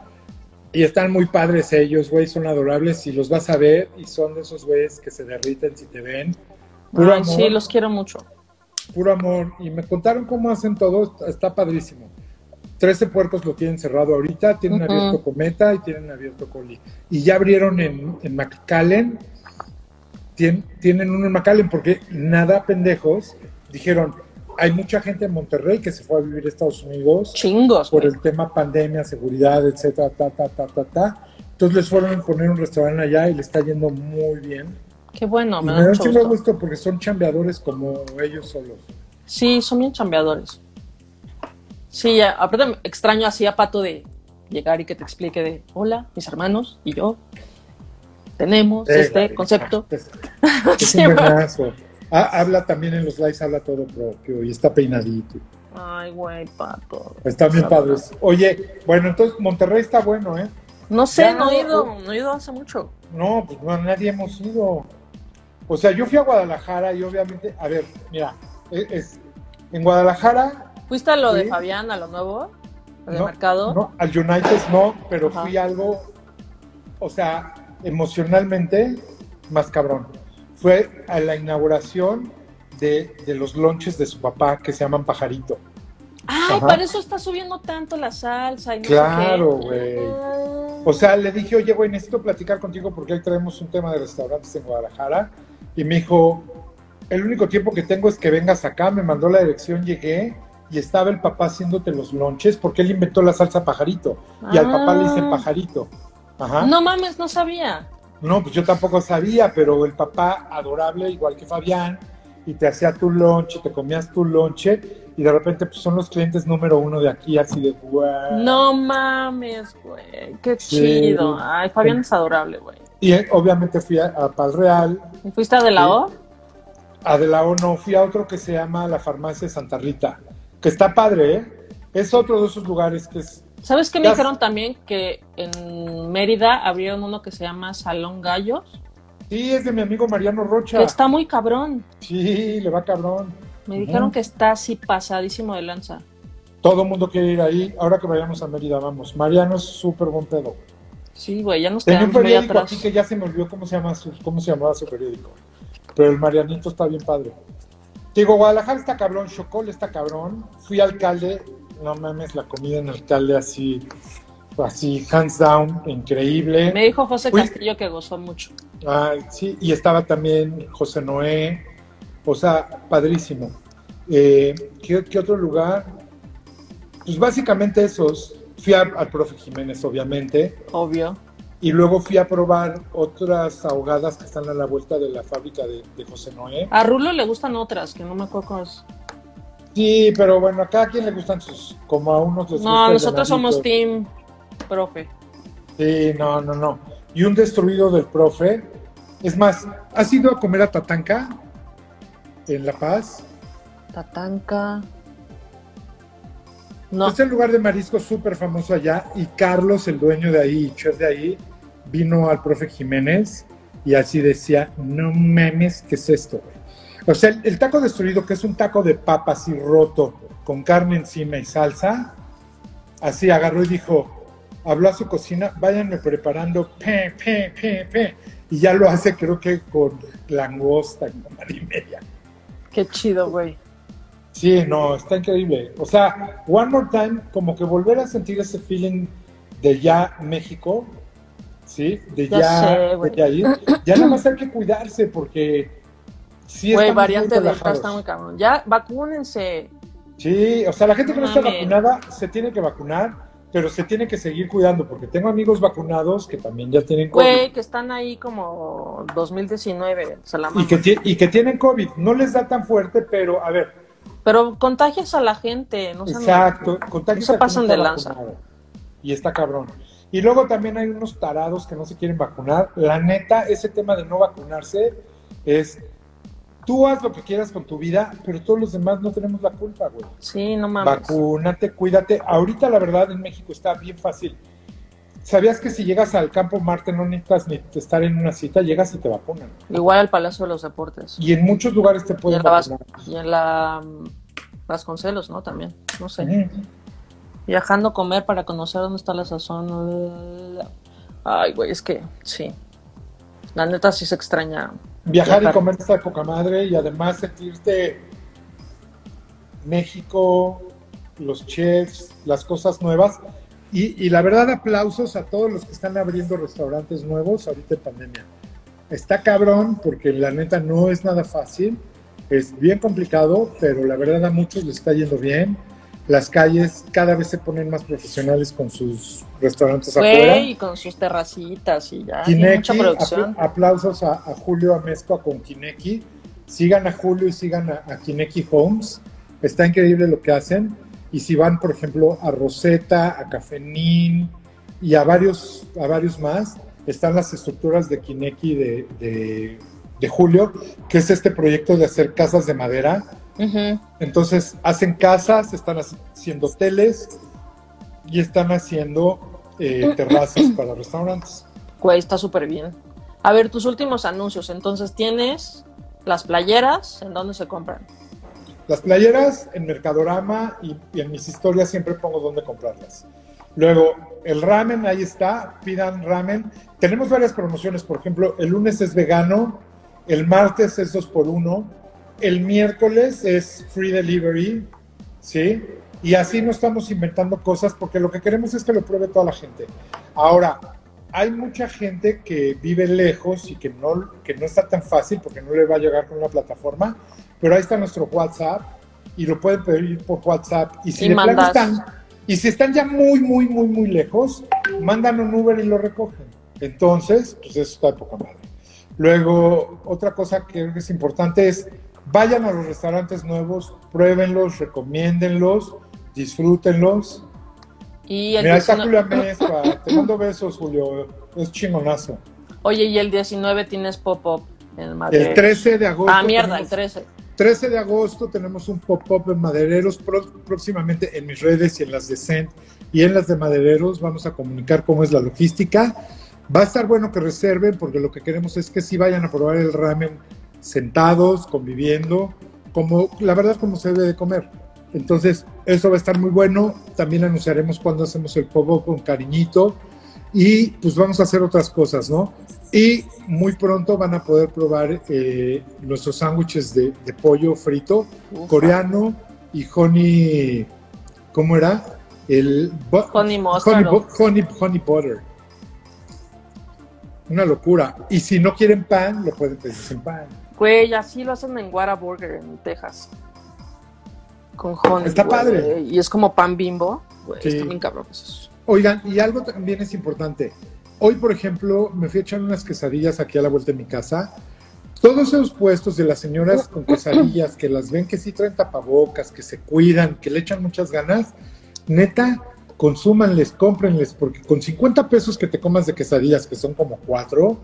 Y están muy padres ellos, güey. Son adorables y los vas a ver. Y son de esos güeyes que se derriten si te ven. Puro Ay, amor. sí, los quiero mucho. Puro amor. Y me contaron cómo hacen todo. Está, padrísimo. 13 puertos lo tienen cerrado ahorita. Tienen abierto Cometa y tienen abierto Coli. Y ya abrieron en, en McAllen. Tien- tienen uno en McAllen porque nada pendejos. Dijeron, hay mucha gente en Monterrey que se fue a vivir a Estados Unidos Chingos. por güey. el tema pandemia, seguridad, etcétera, ta, ta, ta, ta, ta. Entonces les fueron a poner un restaurante allá y le está yendo muy bien. Qué bueno, y me me da mucho gusto. gusto porque son chambeadores como ellos solos. Sí, son bien chambeadores. Sí, ya, aparte extraño así a Pato de llegar y que te explique de, hola, mis hermanos y yo tenemos Eh, este concepto. Es, es Sí, un. Ah, habla también en los lives, habla todo propio y está peinadito. Ay, güey, Pato. Están bien Está padres. Oye, bueno, entonces Monterrey está bueno, ¿eh? No sé, Ya, no he ido, no he ido hace mucho. No, pues no, nadie hemos ido. O sea, yo fui a Guadalajara y obviamente, a ver, mira, es, es- en Guadalajara, ¿Fuiste a lo de. Fabián, a lo nuevo? ¿Al No, mercado? no, al United no, pero Ajá. fui algo, o sea, emocionalmente más cabrón. Fue a la inauguración de, de los lunches de su papá que se llaman Pajarito. Ay, Ajá. para eso está subiendo tanto la salsa y no Claro, güey. O sea, le dije, oye, güey, necesito platicar contigo porque ahí traemos un tema de restaurantes en Guadalajara. Y me dijo, el único tiempo que tengo es que vengas acá. Me mandó la dirección, llegué y estaba el papá haciéndote los lonches porque él inventó la salsa pajarito. Y al papá le dicen Ah. pajarito. Ajá. No mames, no sabía. No, pues yo tampoco sabía, pero el papá adorable, igual que Fabián, y te hacía tu lonche, te comías tu lonche, y de repente pues son los clientes número uno de aquí, así de guau. No mames, güey. Qué Sí. chido. Ay, Fabián es adorable, güey. Y eh, obviamente fui a, a Pal Real, ¿Y ¿Fuiste a De la. O? a De la O no, fui a otro que se llama la Farmacia Santa Rita, que está padre, ¿eh? Es otro de esos lugares que es... ¿Sabes qué me dijeron también? Que en Mérida abrieron uno que se llama Salón Gallos, Sí, es de mi amigo Mariano Rocha. que está muy cabrón. Sí, le va cabrón. Me dijeron que está así pasadísimo de lanza. Todo el mundo quiere ir ahí. Ahora que vayamos a Mérida, vamos. Mariano es súper buen pedo. Sí, güey, ya nos Tenía un quedamos muy periódico atrás. aquí que ya se me olvidó cómo se, llama su, cómo se llamaba su periódico. Pero el Marianito está bien padre. Digo, Guadalajara está cabrón, Chocol está cabrón. Fui alcalde, no mames, la comida en alcalde así, así, hands down, increíble. Me dijo José Uy. Castillo que gozó mucho. Ay, sí, y estaba también José Noé, o sea, padrísimo. Eh, ¿qué, qué otro lugar? Pues básicamente esos. Fui a- al profe Jiménez, obviamente, Obvio. y luego fui a probar otras ahogadas que están a la vuelta de la fábrica de, de José Noé. A Rulo le gustan otras, que no me acuerdo. Sí, pero bueno, a cada quien le gustan sus, como a unos les gusta No, nosotros somos team profe. Sí, no, no, no. Y un destruido del profe. Es más, ¿has ido a comer a Tatanka en La Paz? Tatanka. No, Es el lugar de mariscos súper famoso allá y Carlos, el dueño de ahí, chef de ahí, vino al profe Jiménez y así decía, no mames, ¿qué es esto? güey?". O sea, el, el taco destruido, que es un taco de papa así roto, con carne encima y salsa, así agarró y dijo, habló a su cocina, váyanme preparando, pe, pe, pe, pe, y ya lo hace creo que con langosta, mar y media. qué chido, güey. Sí, no, está increíble. O sea, One More Time, como que volver a sentir ese feeling de ya México, ¿sí? De Ya ya, sé, de ya ir. Ya nada más hay que cuidarse porque sí Güey, variante delta está muy cabrón. Ya, vacúnense. Sí, o sea, la gente que no está vacunada se tiene que vacunar, pero se tiene que seguir cuidando porque tengo amigos vacunados que también ya tienen COVID. Güey, que están ahí como 2019, se la Y que, y que tienen COVID. No les da tan fuerte, pero a ver, Pero contagias a la gente, no Exacto, contagios no se pasan de lanza. vacunado. Y está cabrón. Y luego también hay unos tarados que no se quieren vacunar. La neta, ese tema de no vacunarse es, tú haz lo que quieras con tu vida, pero todos los demás no tenemos la culpa, güey. Sí, no mames. Vacúnate, cuídate. Ahorita la verdad en México está bien fácil. ¿Sabías que si llegas al campo Marte no necesitas ni estar en una cita, llegas y te vacunan? Igual al Palacio de los Deportes. Y en muchos lugares te Y pueden Vas- vacunar. y en la mm, Vasconcelos, ¿no? También. No sé. Viajando a comer para conocer dónde está la sazón. Ay, güey, es que sí. La neta sí se extraña. Viajar y Viajar. comer está de poca madre y además sentirte México, los chefs, las cosas nuevas. Y, y la verdad, aplausos a todos los que están abriendo restaurantes nuevos ahorita en pandemia. Está cabrón porque la neta no es nada fácil, es bien complicado, pero la verdad a muchos les está yendo bien. Las calles cada vez se ponen más profesionales con sus restaurantes afuera. Güey, y con sus terracitas y ya. Tiene mucha Kineki, producción. apl- aplausos a, a Julio Amezcua con Kineki. Sigan a Julio y sigan a, a Kineki Homes. Está increíble lo que hacen. Y si van, por ejemplo, a Rosetta, a Cafenín y a varios, a varios más, están las estructuras de Kineki de, de- de Julio, que es este proyecto de hacer casas de madera. Entonces hacen casas, están haciendo hoteles y están haciendo eh, terrazas para restaurantes. Güey, está súper bien. A ver, tus últimos anuncios. Entonces tienes las playeras, ¿en dónde se compran? Las playeras en Mercadorama y, y en mis historias siempre pongo dónde comprarlas. Luego, el ramen, ahí está, pidan ramen. Tenemos varias promociones, por ejemplo, el lunes es vegano, el martes es 2 por 1 el miércoles es free delivery, ¿sí? Y así no estamos inventando cosas porque lo que queremos es que lo pruebe toda la gente. Ahora, hay mucha gente que vive lejos y que no, que no está tan fácil porque no le va a llegar con una plataforma, pero ahí está nuestro WhatsApp y lo pueden pedir por WhatsApp. Y si Y de plano están, y si están ya muy, muy, muy, muy lejos, mandan un Uber y lo recogen. Entonces, pues eso está de poca madre. Luego, otra cosa que creo que es importante es vayan a los restaurantes nuevos, pruébenlos, recomiéndenlos, disfrútenlos. Y el Mira, está 19 Julio Amezcua. Te mando besos, Julio. Es chingonazo. Oye, y el 19 tienes pop-up en Madrid. El 13 de agosto. Ah, mierda, el tenemos- 13. 13 de agosto tenemos un pop-up en Madereros. Próximamente en mis redes y en las de Cent y en las de Madereros vamos a comunicar cómo es la logística. Va a estar bueno que reserven porque lo que queremos es que sí vayan a probar el ramen sentados, conviviendo como la verdad como se debe de comer. Entonces, eso va a estar muy bueno. También anunciaremos cuando hacemos el pogo con cariñito. Y pues vamos a hacer otras cosas, ¿no? Y muy pronto van a poder probar eh, nuestros sándwiches de, de pollo frito, Ufa. coreano y honey. ¿Cómo era? El Honey honey, honey, honey butter. Una locura. Y si no quieren pan, lo pueden pedir sin pan. Güey, así lo hacen en Whataburger en Texas. Con honey. Está güey, padre. Y es como pan bimbo. Güey, Sí. está bien cabrón eso. Oigan, y algo también es importante. Hoy, por ejemplo, me fui a echar unas quesadillas aquí a la vuelta de mi casa. Todos esos puestos de las señoras con quesadillas que las ven que sí traen tapabocas, que se cuidan, que le echan muchas ganas, neta, consúmanles, cómprenles, porque con 50 pesos que te comas de quesadillas, que son como cuatro,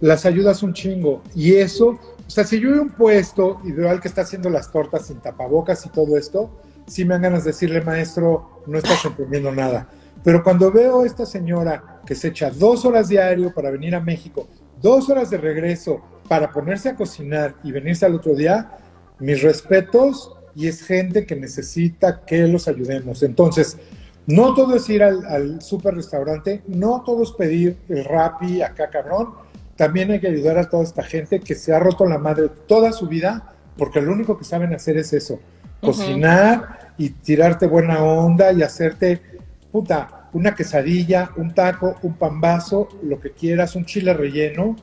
las ayudas un chingo. Y eso, o sea, si yo veo un puesto y veo al que está haciendo las tortas sin tapabocas y todo esto, sí me dan ganas de decirle, maestro, no estás entendiendo nada. Pero cuando veo a esta señora que se echa dos horas diario para venir a México, dos horas de regreso para ponerse a cocinar y venirse al otro día, mis respetos y es gente que necesita que los ayudemos. Entonces, no todo es ir al, super restaurante, no todo es pedir el Rappi acá cabrón, también hay que ayudar a toda esta gente que se ha roto la madre toda su vida porque lo único que saben hacer es eso, cocinar y tirarte buena onda y hacerte, puta, una quesadilla, un taco, un pambazo, lo que quieras, un chile relleno.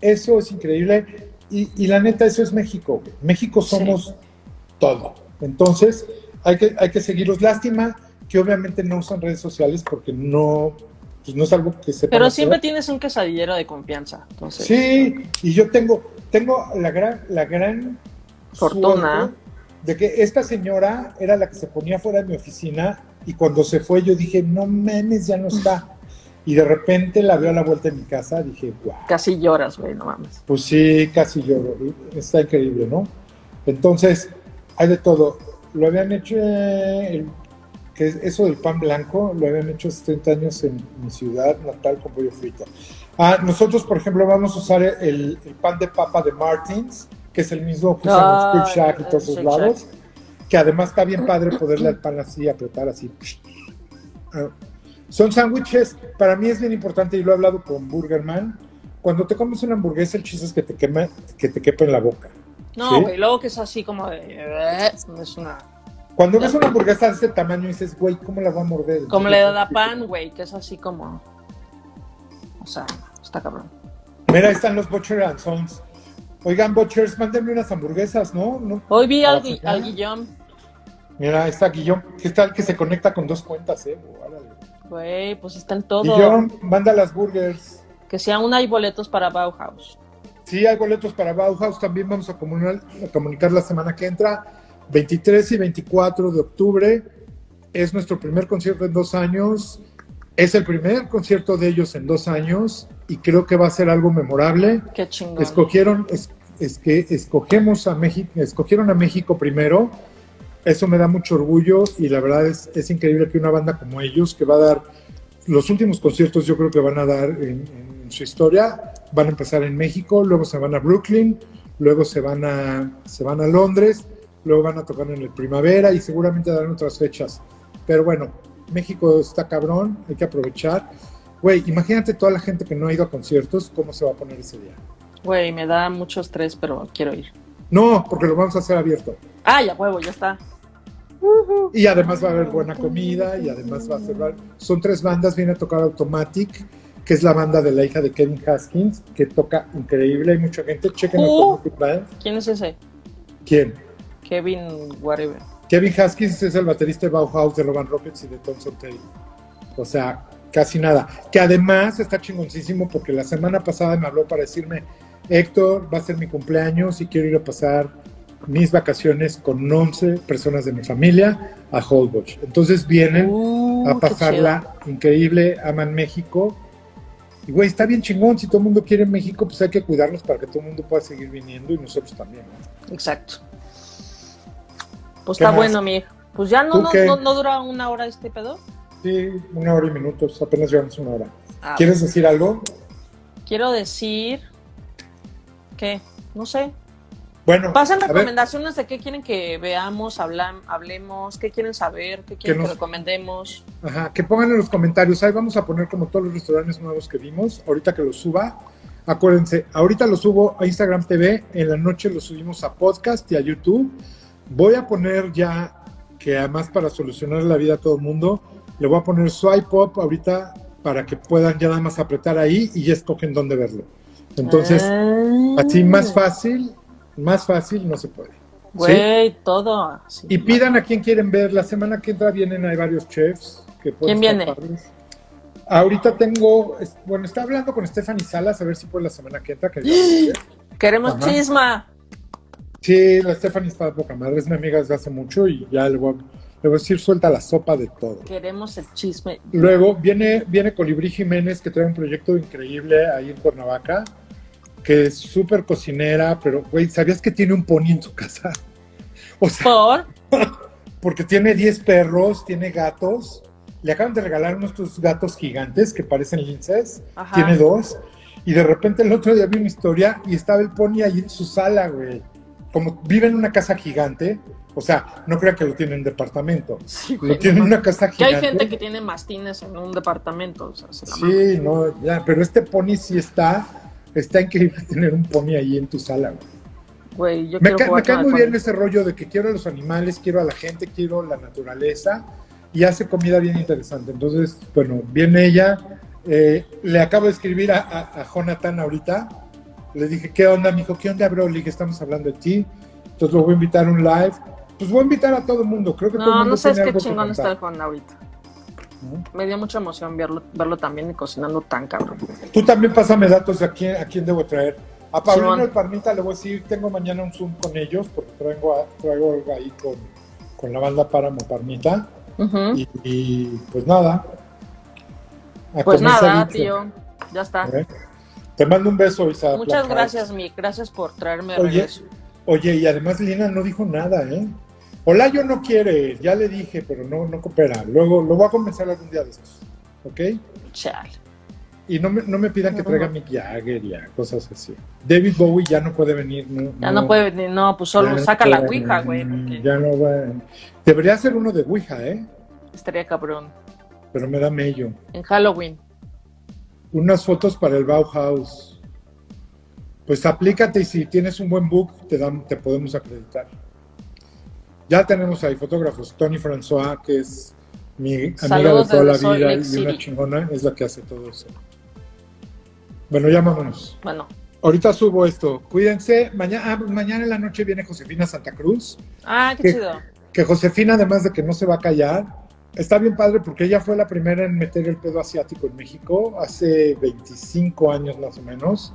Eso es increíble. Y, y la neta, eso es México. México somos todo. Entonces, hay que, hay que seguirlos. Lástima que obviamente no usan redes sociales porque no, pues no es algo que se Pero siempre tienes un quesadillero de confianza. Entonces, Sí, y yo tengo, tengo la gran, la gran Fortuna. de que esta señora era la que se ponía fuera de mi oficina y cuando se fue yo dije, no memes, ya no está. Y de repente la veo a la vuelta de mi casa, dije, wow, casi lloras, güey, no mames. pues sí, casi lloro, está increíble, ¿no? Entonces, hay de todo. Lo habían hecho, eh, el- que es eso del pan blanco, lo habían hecho hace 30 años en mi ciudad natal con pollo frito. Ah, nosotros, por ejemplo, vamos a usar el, el pan de papa de Martins, que es el mismo que usan Ah, en Strip Shack y todos esos lados, que además está bien padre poderle al pan así, apretar así. Ah, son sándwiches, para mí es bien importante, y lo he hablado con Burgerman, cuando te comes una hamburguesa, el chiste es que te, quema, que te quepa en la boca. No, ¿Sí? luego que es así como de. eh, Es una. Cuando ves una hamburguesa de ese tamaño, dices, güey, ¿cómo la va a morder? Como le da pan, güey, que es así como. O sea, está cabrón. Mira, ahí están los Butcher and Sons. Oigan, Butchers, mándenme unas hamburguesas, ¿no? ¿No? Hoy vi ¿A al, la Gui- al Guillón, Mira, ahí está Guillón, está el que se conecta con dos cuentas, ¿eh? Güey, pues está en todo. Guillón, manda las burgers. Que si aún hay boletos para Bauhaus. Sí, hay boletos para Bauhaus, también vamos a comunicar, a comunicar la semana que entra, 23 y 24 de octubre. Es nuestro primer concierto en dos años. Es el primer concierto de ellos en dos años y creo que va a ser algo memorable. Qué chingón. Escogieron, es, es que escogemos a México, escogieron a México primero. Eso me da mucho orgullo y la verdad es, es increíble que una banda como ellos, que va a dar los últimos conciertos, yo creo que van a dar en, en su historia, van a empezar en México, luego se van a Brooklyn, luego se van a, se van a Londres, luego van a tocar en el primavera y seguramente darán otras fechas. Pero bueno, México está cabrón, hay que aprovechar. Güey, imagínate toda la gente que no ha ido a conciertos, cómo se va a poner ese día. Güey, me da mucho estrés, pero quiero ir. No, porque lo vamos a hacer abierto. Ah, ya huevo, ya está. Y además va a haber buena comida y además va a ser... Son tres bandas, viene a tocar Automatic, que es la banda de la hija de Kevin Haskins, que toca increíble, hay mucha gente. Chequen Uh. ¿Quién es ese? ¿Quién? Kevin, whatever. Kevin Haskins es el baterista de Bauhaus, de Lovan Rockets y de Thompson Taylor. O sea, casi nada. Que además está chingoncísimo porque la semana pasada me habló para decirme, Héctor, va a ser mi cumpleaños y quiero ir a pasar mis vacaciones con 11 personas de mi familia a Holbox. Entonces vienen Uh, a pasarla increíble, aman México. Y güey, está bien chingón, si todo el mundo quiere México, pues hay que cuidarnos para que todo el mundo pueda seguir viniendo y nosotros también. Exacto. Pues ¿Qué está más? bueno, mi. Pues ya no, ¿Tú no, no, no dura una hora este pedo. Sí, una hora y minutos, apenas llevamos una hora. Ah, ¿Quieres decir algo? Quiero decir que, no sé, Bueno, Pasen recomendaciones de qué quieren que veamos, hablam- hablemos, qué quieren saber, qué quieren que, nos- recomendemos. Ajá, que pongan en los comentarios. Ahí vamos a poner como todos los restaurantes nuevos que vimos. Ahorita que los suba, acuérdense, ahorita los subo a Instagram TV, en la noche los subimos a podcast y a YouTube. Voy a poner ya, que además para solucionar la vida a todo el mundo, le voy a poner swipe up ahorita para que puedan ya nada más apretar ahí y ya escogen dónde verlo. Entonces, Ah. así más fácil, más fácil no se puede. ¿sí? Güey, todo. Y pidan a quién quieren ver. La semana que entra vienen, hay varios chefs. Que pueden ¿Quién viene? padres. Ahorita tengo, bueno, está hablando con Stephanie Salas, a ver si puede la semana que entra. Que Queremos Ajá. chisma. Sí, la Stephanie está poca madre, es mi amiga desde hace mucho y ya le voy, a, le voy a decir, suelta la sopa de todo. Queremos el chisme. Luego viene, viene Colibrí Jiménez, que trae un proyecto increíble ahí en Cuernavaca, que es súper cocinera, pero, güey, ¿sabías que tiene un pony en su casa? O sea, Por. porque tiene 10 perros, tiene gatos. Le acaban de regalar unos estos gatos gigantes que parecen linces. Ajá. Tiene dos. Y de repente el otro día vi una historia y estaba el pony ahí en su sala, güey. Como vive en una casa gigante. O sea, no crean que lo tiene en departamento. Sí, Lo güey, tiene en una casa Que hay gigante. gente que tiene mastines en un departamento. O sea, se. Sí, no, ya, pero este pony sí está. Está increíble tener un pony ahí en tu sala, güey. Güey, yo Me, ca- me cae muy bien pony. ese rollo de que quiero a los animales, quiero a la gente, quiero la naturaleza y hace comida bien interesante. Entonces, bueno, viene ella. eh, le acabo de escribir a, a- a Jonathan ahorita. Le dije, ¿qué onda? Me dijo, ¿qué onda, bro? Le dije, estamos hablando de ti. Entonces lo voy a invitar a un live. Pues voy a invitar a todo el mundo. Creo que todo el No, mundo no sabes qué chingón está el Juan ahorita. ¿no? Me dio mucha emoción verlo, verlo también y cocinando tan cabrón. Tú también pásame datos de a quién, a quién debo traer. A Paulino y Parmita le voy a decir, tengo mañana un Zoom con ellos porque traigo, a- traigo algo ahí con, con la banda Páramo Parmita. Ujú. Y, y, pues nada. A Pues nada, tío. Ya está. ¿eh? Te mando un beso, Isa. Muchas gracias, Mick. Gracias por traerme de Oye, regreso. oye, y además Lina no dijo nada, ¿eh? Olayo no quiere, ya le dije, pero no, no coopera. Luego lo voy a convencer algún día de estos, ¿ok? Chale. Y no me, no me pidan que traiga Mick Jagger y a cosas así. David Bowie ya no puede venir. No, Ya no, puede venir. No, pues solo saca no la Ouija, güey. Porque Ya no va. Debería ser uno de Ouija, ¿eh? estaría cabrón. Pero me da mello. En Halloween. Unas fotos para el Bauhaus. Pues aplícate y si tienes un buen book, te, dan, te podemos acreditar. Ya tenemos ahí fotógrafos. Tony François, que es mi amiga Saludos de toda la vida Lake y City. una chingona, es la que hace todo eso. Bueno, ya vámonos. Bueno. Ahorita subo esto. Cuídense. Mañana, ah, mañana en la noche viene Josefina Santa Cruz. Ah, qué ¿Qué? chido. Que Josefina, además de que no se va a callar, está bien padre porque ella fue la primera en meter el pedo asiático en México hace 25 años más o menos.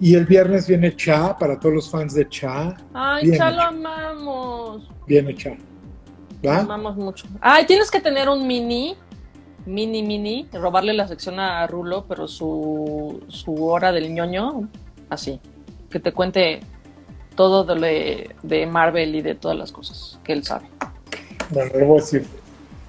Y el viernes viene Cha, para todos los fans de Cha, Ay, ya lo amamos. viene Cha. Lo amamos mucho. Ay, tienes que tener un mini, mini, mini, robarle la sección a Rulo, pero su, su hora del ñoño, así. Que te cuente todo de, de Marvel y de todas las cosas que él sabe. Bueno, le voy a decir.